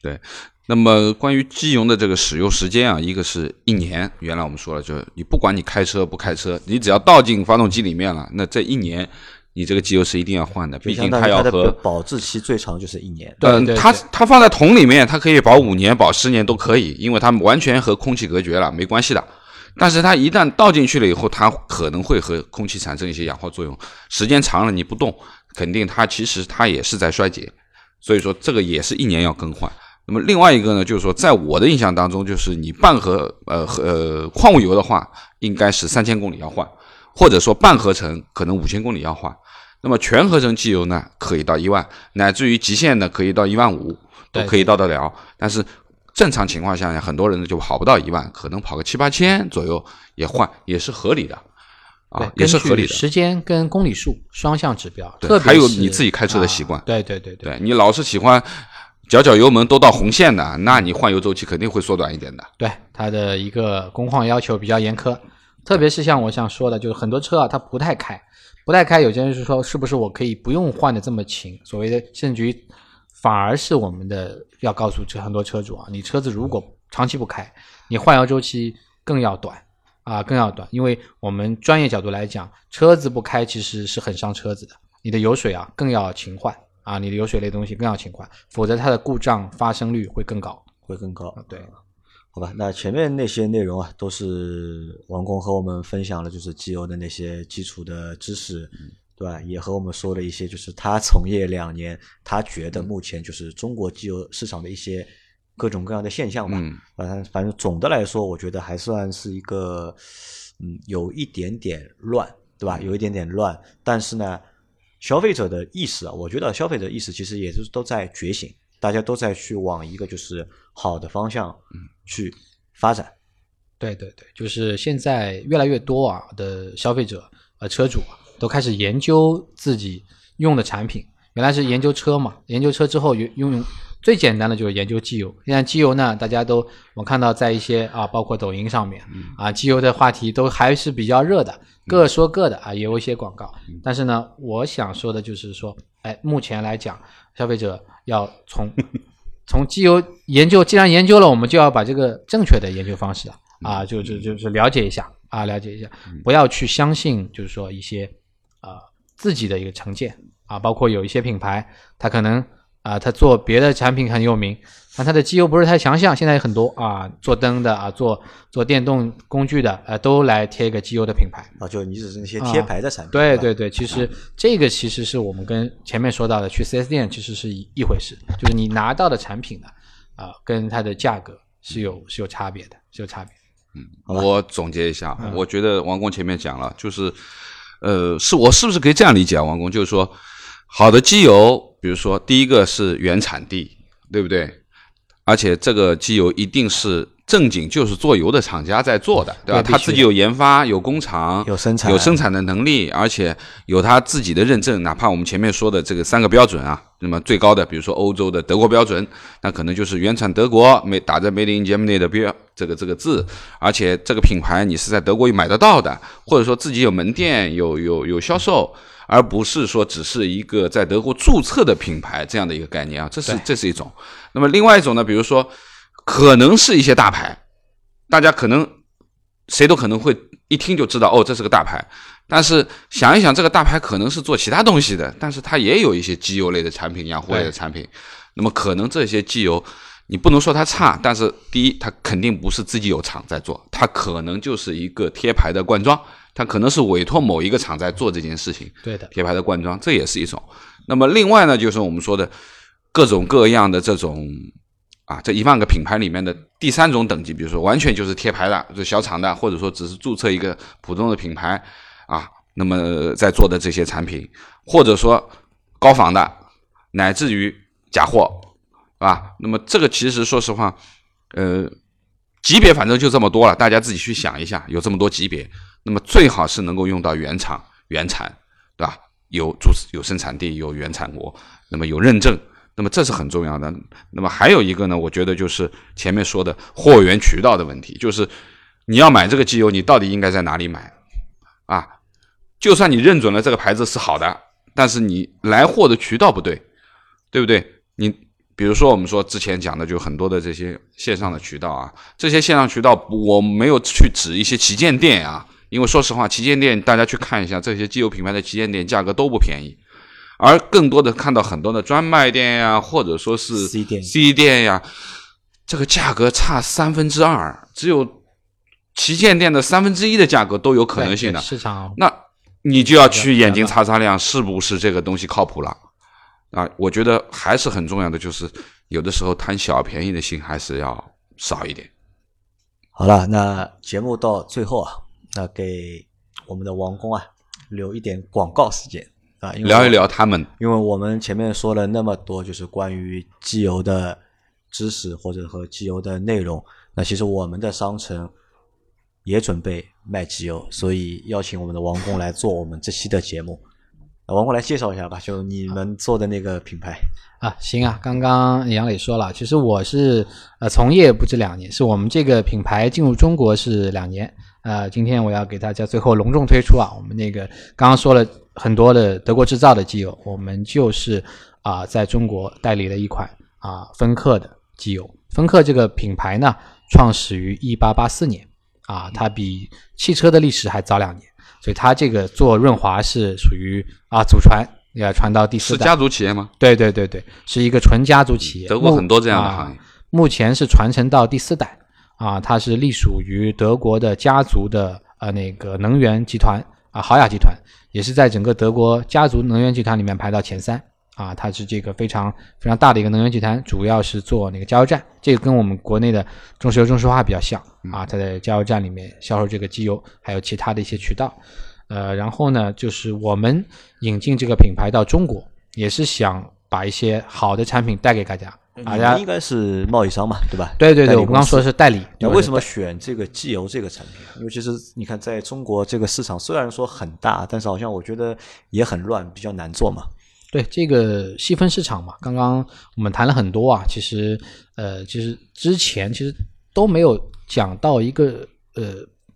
对。那么关于机油的这个使用时间啊，一个是一年。原来我们说了，就是你不管你开车不开车，你只要倒进发动机里面了，那这一年你这个机油是一定要换的。毕竟它要和保质期最长就是一年。嗯，它它放在桶里面，它可以保五年、保十年都可以，因为它完全和空气隔绝了，没关系的。但是它一旦倒进去了以后，它可能会和空气产生一些氧化作用，时间长了你不动，肯定它其实它也是在衰竭。所以说这个也是一年要更换。那么另外一个呢，就是说，在我的印象当中，就是你半合呃呃矿物油的话，应该是三千公里要换，或者说半合成可能五千公里要换。那么全合成机油呢，可以到一万，乃至于极限呢可以到一万五，都可以到得了。但是正常情况下呢，很多人就跑不到一万，可能跑个七八千左右也换，也是合理的啊，也是合理的。时间跟公里数双向指标，对，还有你自己开车的习惯。对对对对，你老是喜欢。脚脚油门都到红线的，那你换油周期肯定会缩短一点的。对它的一个工况要求比较严苛，特别是像我想说的，就是很多车啊，它不太开，不太开。有些人是说，是不是我可以不用换的这么勤？所谓的甚至于反而是我们的要告诉车很多车主啊，你车子如果长期不开，你换油周期更要短啊，更要短。因为我们专业角度来讲，车子不开其实是很伤车子的，你的油水啊更要勤换。啊，你的油水类东西更要勤换，否则它的故障发生率会更高，会更高。对，好吧，那前面那些内容啊，都是王工和我们分享了，就是机油的那些基础的知识，对吧？也和我们说了一些，就是他从业两年，他觉得目前就是中国机油市场的一些各种各样的现象吧。嗯，反正反正总的来说，我觉得还算是一个，嗯，有一点点乱，对吧？有一点点乱，但是呢。消费者的意识啊，我觉得消费者意识其实也是都在觉醒，大家都在去往一个就是好的方向去发展。对对对，就是现在越来越多啊的消费者呃车主都开始研究自己用的产品，原来是研究车嘛，研究车之后用用最简单的就是研究机油。现在机油呢，大家都我看到在一些啊，包括抖音上面啊，机油的话题都还是比较热的。各说各的啊，也有一些广告，但是呢，我想说的就是说，哎，目前来讲，消费者要从 从机油研究，既然研究了，我们就要把这个正确的研究方式啊，啊，就就就是了解一下啊，了解一下，不要去相信，就是说一些啊自己的一个成见啊，包括有一些品牌，它可能啊，他做别的产品很有名，但他的机油不是太强项。现在有很多啊，做灯的啊，做做电动工具的，呃，都来贴一个机油的品牌。啊，就你只是那些贴牌的产品。吧对对对，其实这个其实是我们跟前面说到的去 4S 店其实是一一回事，就是你拿到的产品呢，啊、跟它的价格是有是有差别的，是有差别嗯。我总结一下，我觉得王工前面讲了，就是，呃，是我是不是可以这样理解啊？王工就是说，好的机油，比如说第一个是原产地，对不对？而且这个机油一定是正经就是做油的厂家在做的，对吧？他自己有研发、有工厂、有生产有生产的能力，而且有他自己的认证。哪怕我们前面说的这个三个标准啊，那么最高的，比如说欧洲的德国标准，那可能就是原产德国，没打着 Made in Germany 的标这个这个字，而且这个品牌你是在德国买得到的，或者说自己有门店有有有销售。而不是说只是一个在德国注册的品牌这样的一个概念啊，这是这是一种。那么另外一种呢，比如说可能是一些大牌，大家可能谁都可能会一听就知道哦，这是个大牌。但是想一想，这个大牌可能是做其他东西的，但是它也有一些机油类的产品、养护类的产品。那么可能这些机油，你不能说它差，但是第一，它肯定不是自己有厂在做，它可能就是一个贴牌的灌装，它可能是委托某一个厂在做这件事情。对的，贴牌的灌装，这也是一种。那么另外呢，就是我们说的各种各样的这种啊，这一万个品牌里面的第三种等级，比如说完全就是贴牌的，就小厂的，或者说只是注册一个普通的品牌啊，那么在做的这些产品，或者说高仿的，乃至于假货，啊，那么这个其实说实话，呃，级别反正就这么多了，大家自己去想一下，有这么多级别，那么最好是能够用到原厂原产，对吧？有注有生产地，有原产国，那么有认证，那么这是很重要的。那么还有一个呢，我觉得就是前面说的货源渠道的问题，就是你要买这个机油，你到底应该在哪里买啊？就算你认准了这个牌子是好的，但是你来货的渠道不对，对不对？你比如说我们说之前讲的，就很多的这些线上的渠道啊，这些线上渠道我没有去指一些旗舰店啊，因为说实话，旗舰店大家去看一下，这些机油品牌的旗舰店价格都不便宜，而更多的看到很多的专卖店呀，或者说是 C 店 C 店呀，这个价格差三分之二，只有旗舰店的三分之一的价格都有可能性的。市场那你就要去眼睛擦擦亮，是不是这个东西靠谱了？啊，我觉得还是很重要的，就是有的时候贪小便宜的心还是要少一点。好了，那节目到最后啊，那给我们的王工啊留一点广告时间啊，因为聊一聊他们，因为我们前面说了那么多，就是关于机油的知识或者和机油的内容。那其实我们的商城也准备卖机油，所以邀请我们的王工来做我们这期的节目。王工来介绍一下吧，就你们做的那个品牌。啊，行啊，刚刚杨磊说了，其实我是呃从业不止两年，是我们这个品牌进入中国是两年。呃，今天我要给大家最后隆重推出啊，我们那个刚刚说了很多的德国制造的机油，我们就是啊、在中国代理了一款啊芬克的机油。芬克这个品牌呢，创始于一八八四年啊，它比汽车的历史还早两年，所以它这个做润滑是属于啊祖传。要传到第四代，是家族企业吗？对对对对，是一个纯家族企业。德国很多这样的啊行业。目前是传承到第四代啊，它是隶属于德国的家族的呃那个能源集团啊，豪雅集团，也是在整个德国家族能源集团里面排到前三啊。它是这个非常非常大的一个能源集团，主要是做那个加油站，这个跟我们国内的中石油、中石化比较像啊。它在加油站里面销售这个机油，还有其他的一些渠道。呃，然后呢，就是我们引进这个品牌到中国，也是想把一些好的产品带给大家。大家你们应该是贸易商嘛，对吧？对对对，我们刚刚说的是代理。对那为什么选这个机油这个产品？因为其实你看，在中国这个市场虽然说很大，但是好像我觉得也很乱，比较难做嘛。对这个细分市场嘛，刚刚我们谈了很多啊，其实呃，其实之前其实都没有讲到一个呃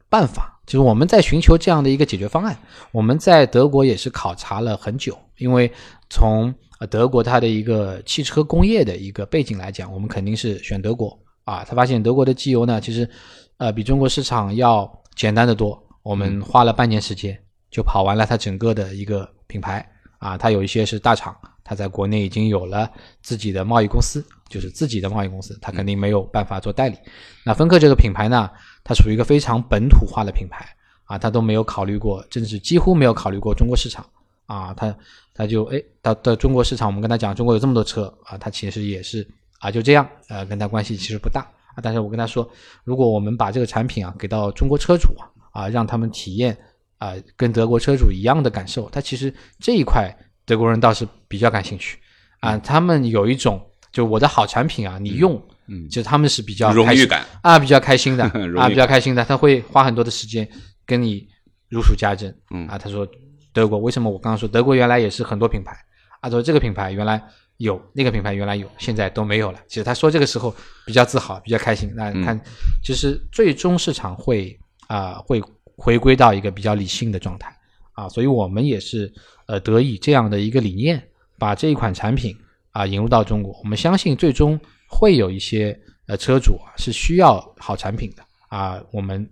办法，就是我们在寻求这样的一个解决方案。我们在德国也是考察了很久，因为从呃德国它的一个汽车工业的一个背景来讲，我们肯定是选德国啊。他发现德国的机油呢，其实呃比中国市场要简单的多。我们花了半年时间就跑完了它整个的一个品牌啊，它有一些是大厂，它在国内已经有了自己的贸易公司，就是自己的贸易公司，它肯定没有办法做代理。那芬克这个品牌呢，它属于一个非常本土化的品牌啊，它都没有考虑过，甚至几乎没有考虑过中国市场啊，它它就哎到到中国市场，我们跟他讲中国有这么多车啊，他其实也是啊就这样，呃，跟他关系其实不大啊。但是我跟他说，如果我们把这个产品啊给到中国车主啊啊，让他们体验啊跟德国车主一样的感受，他其实这一块德国人倒是比较感兴趣啊，他们有一种就我的好产品啊，你用。嗯，就他们是比较荣誉感啊，比较开心的 啊，比较开心的，他会花很多的时间跟你如数家珍。嗯啊，他说德国为什么我刚刚说德国原来也是很多品牌啊，他说这个品牌原来有，那个品牌原来有，现在都没有了。其实他说这个时候比较自豪，比较开心。那嗯看，其实最终市场会啊、会回归到一个比较理性的状态啊，所以我们也是呃得以这样的一个理念，把这一款产品啊引入到中国。我们相信最终会有一些呃车主啊是需要好产品的啊，我们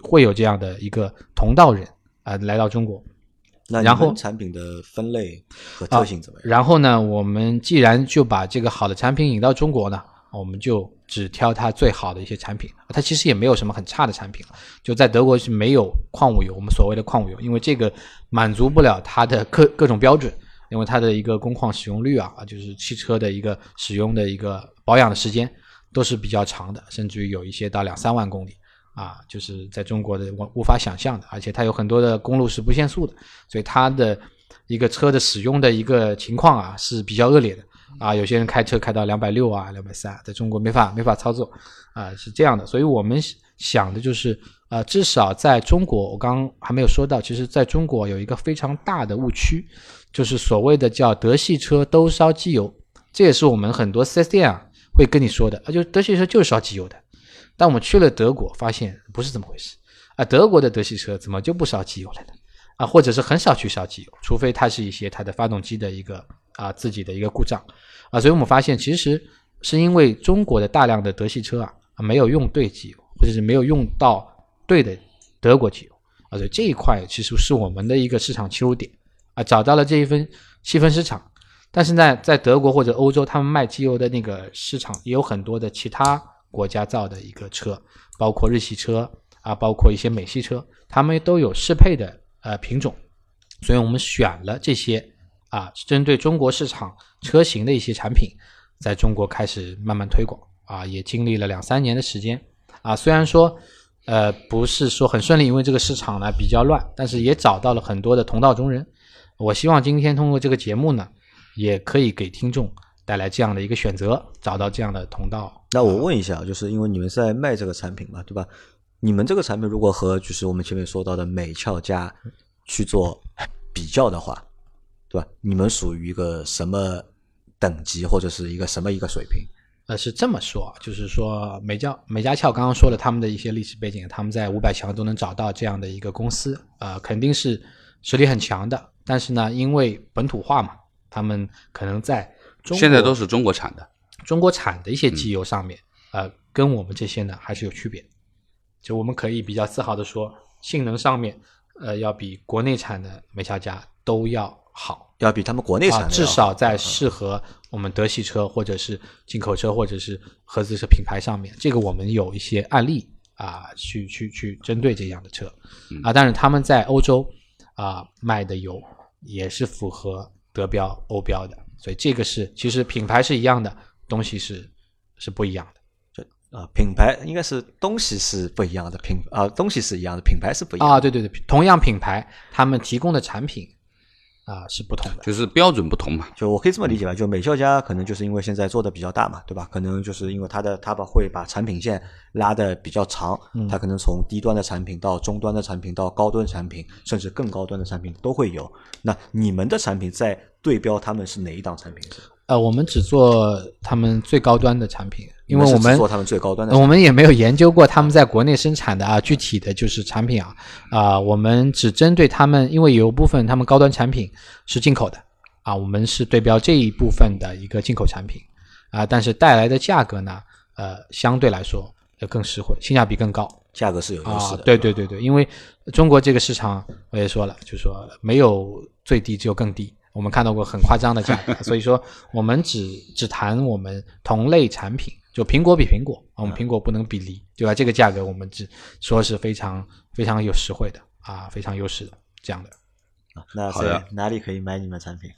会有这样的一个同道人啊来到中国。那然后产品的分类和特性怎么样？然后呢，我们既然就把这个好的产品引到中国呢，我们就只挑它最好的一些产品。它其实也没有什么很差的产品，就在德国是没有矿物油，我们所谓的矿物油，因为这个满足不了它的各各种标准，因为它的一个工况使用率啊，啊就是汽车的一个使用的一个保养的时间都是比较长的，甚至于有一些到两三万公里。啊，就是在中国的无无法想象的，而且它有很多的公路是不限速的，所以它的一个车的使用的一个情况啊是比较恶劣的啊。有些人开车开到两百六啊、两百三，在中国没法没法操作啊，是这样的。所以我们想的就是，呃，至少在中国，我刚还没有说到，其实在中国有一个非常大的误区，就是所谓的叫德系车都烧机油，这也是我们很多 4S 店啊会跟你说的啊，就德系车就是烧机油的。但我们去了德国，发现不是这么回事啊！德国的德系车怎么就不烧机油了呢？啊，或者是很少去烧机油，除非它是一些它的发动机的一个啊自己的一个故障啊。所以我们发现，其实是因为中国的大量的德系车啊没有用对机油，或者是没有用到对的德国机油啊，所以这一块其实是我们的一个市场切入点啊，找到了这一份细分市场。但是呢，在德国或者欧洲，他们卖机油的那个市场也有很多的其他。国家造的一个车，包括日系车啊，包括一些美系车，他们都有适配的呃品种，所以我们选了这些啊，针对中国市场车型的一些产品，在中国开始慢慢推广啊，也经历了两三年的时间啊，虽然说呃不是说很顺利，因为这个市场呢比较乱，但是也找到了很多的同道中人。我希望今天通过这个节目呢，也可以给听众。带来这样的一个选择，找到这样的通道。那我问一下，就是因为你们是在卖这个产品嘛，对吧？你们这个产品如果和就是我们前面说到的美俏家去做比较的话，对吧？你们属于一个什么等级，或者是一个什么一个水平？呃，是这么说，就是说美家美家俏刚刚说了他们的一些历史背景，他们在五百强都能找到这样的一个公司，呃，肯定是实力很强的。但是呢，因为本土化嘛，他们可能在中现在都是中国产的，中国产的一些机油上面，呃，跟我们这些呢还是有区别。就我们可以比较自豪的说，性能上面，呃，要比国内产的美乔家都要好，要比他们国内产的、啊、至少在适合我们德系车或者是进口车或者是合资车品牌上面，这个我们有一些案例啊，去去去针对这样的车啊，但是他们在欧洲啊卖的油也是符合德标、欧标的。所以这个是其实品牌是一样的，东西是是不一样的。啊，品牌应该是东西是不一样的，品啊东西是一样的，品牌是不一样啊。对对对，同样品牌，他们提供的产品啊是不同的，就是标准不同嘛。就我可以这么理解吧，就美笑家可能就是因为现在做的比较大嘛，对吧？可能就是因为它的它把会把产品线拉的比较长，嗯它可能从低端的产品到中端的产品到高端产品，甚至更高端的产品都会有。那你们的产品在对标他们是哪一档产品？呃，我们只做他们最高端的产品，因为我们做他们最高端的，我们也没有研究过他们在国内生产的啊具体的就是产品啊啊、我们只针对他们，因为有部分他们高端产品是进口的啊，我们是对标这一部分的一个进口产品啊，但是带来的价格呢，呃，相对来说要更实惠，性价比更高。价格是有优势啊的。，对对对对，因为中国这个市场我也说了，就是说没有最低，只有更低。我们看到过很夸张的价格，所以说我们只只谈我们同类产品，就苹果比苹果，我们苹果不能比梨，对吧？这个价格我们只说是非常非常有实惠的啊，非常优势的这样的。那好的在哪里可以买你们产品？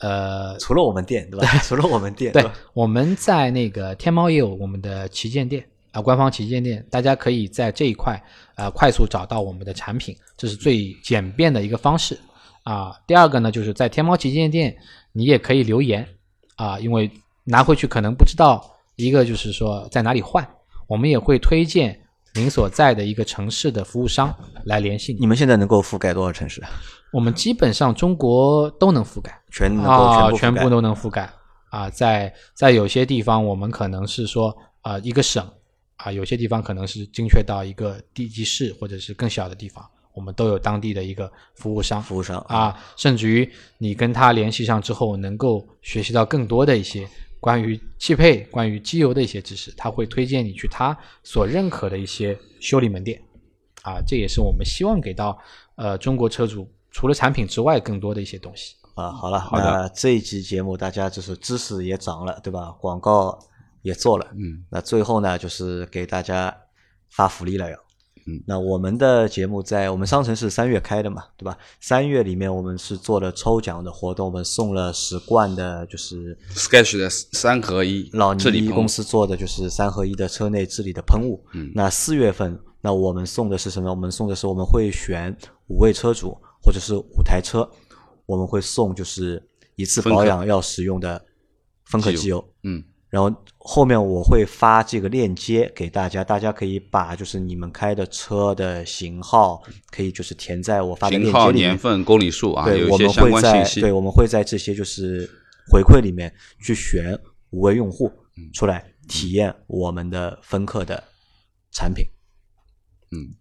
呃，除了我们店，对吧？除了我们店，对，我们在那个天猫也有我们的旗舰店啊、官方旗舰店，大家可以在这一块呃快速找到我们的产品，这是最简便的一个方式啊。第二个呢，就是在天猫旗舰店，你也可以留言啊，因为拿回去可能不知道一个就是说在哪里换，我们也会推荐您所在的一个城市的服务商来联系你。你们现在能够覆盖多少城市？我们基本上中国都能覆盖。全能够啊，全部覆盖全部都能覆盖啊。在在有些地方，我们可能是说啊、一个省啊，有些地方可能是精确到一个地级市或者是更小的地方，我们都有当地的一个服务商服务商啊，甚至于你跟他联系上之后，能够学习到更多的一些关于汽配、关于机油的一些知识，他会推荐你去他所认可的一些修理门店啊，这也是我们希望给到呃中国车主除了产品之外更多的一些东西。啊，好了，好的那这一期节目大家就是知识也涨了，对吧？广告也做了，嗯，那最后呢，就是给大家发福利了要。嗯，那我们的节目在我们商城是三月开的嘛，对吧？三月里面我们是做了抽奖的活动，我们送了十罐的，就是 Sketch 的三合一老尼公司做的就是三合一的车内治理的喷雾。嗯那四月份，那我们送的是什么？我们送的是我们会选五位车主或者是五台车，我们会送就是一次保养要使用的芬克机油机油。嗯然后后面我会发这个链接给大家，大家可以把就是你们开的车的型号，可以就是填在我发的型号、链接里面年。份、公里数啊，对，我有一些相们会在关信息。对，我们会在这些就是回馈里面去选五位用户嗯出来体验我们的分克的产品。嗯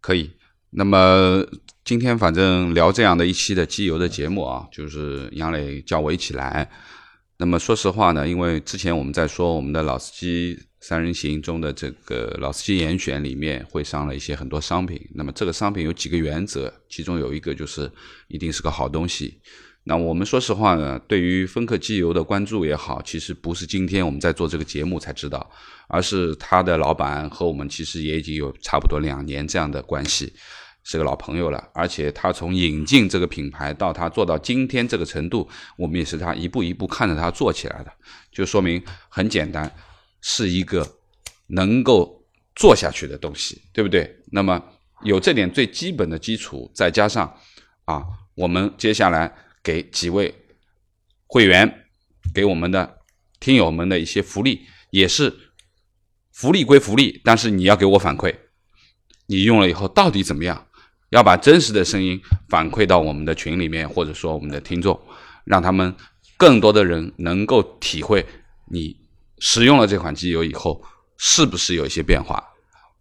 可以。那么今天反正聊这样的一期的机油的节目啊，就是杨磊叫我一起来。那么说实话呢，因为之前我们在说我们的老司机三人行中的这个老司机严选里面会上了一些很多商品。那么这个商品有几个原则，其中有一个就是一定是个好东西。那我们说实话呢，对于芬克机油的关注也好，其实不是今天我们在做这个节目才知道，而是他的老板和我们其实也已经有差不多两年这样的关系，是个老朋友了。而且他从引进这个品牌到他做到今天这个程度，我们也是他一步一步看着他做起来的，就说明很简单，是一个能够做下去的东西，对不对？那么有这点最基本的基础，再加上啊，我们接下来给几位会员，给我们的听友们的一些福利，也是福利归福利，但是你要给我反馈，你用了以后到底怎么样？要把真实的声音反馈到我们的群里面，或者说我们的听众，让他们更多的人能够体会你使用了这款机油以后是不是有一些变化。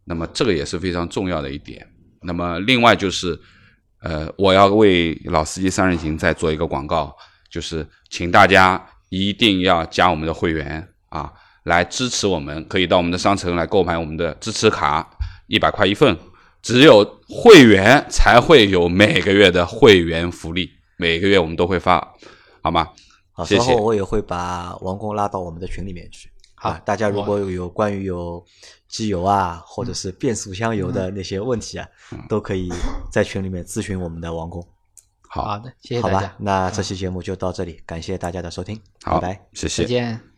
那么这个也是非常重要的一点。那么另外就是，呃，我要为老司机三人行再做一个广告，就是请大家一定要加我们的会员啊，来支持我们，可以到我们的商城来购买我们的支持卡，一百块一份。只有会员才会有每个月的会员福利，每个月我们都会发，好吗？好，谢后我也会把王工拉到我们的群里面去。好啊，大家如果有有关于有机油啊，或者是变速箱油的那些问题啊，都可以在群里面咨询我们的王工。好，好的，谢谢好吧大家，，那这期节目就到这里，感谢大家的收听，好拜拜。谢谢再。见。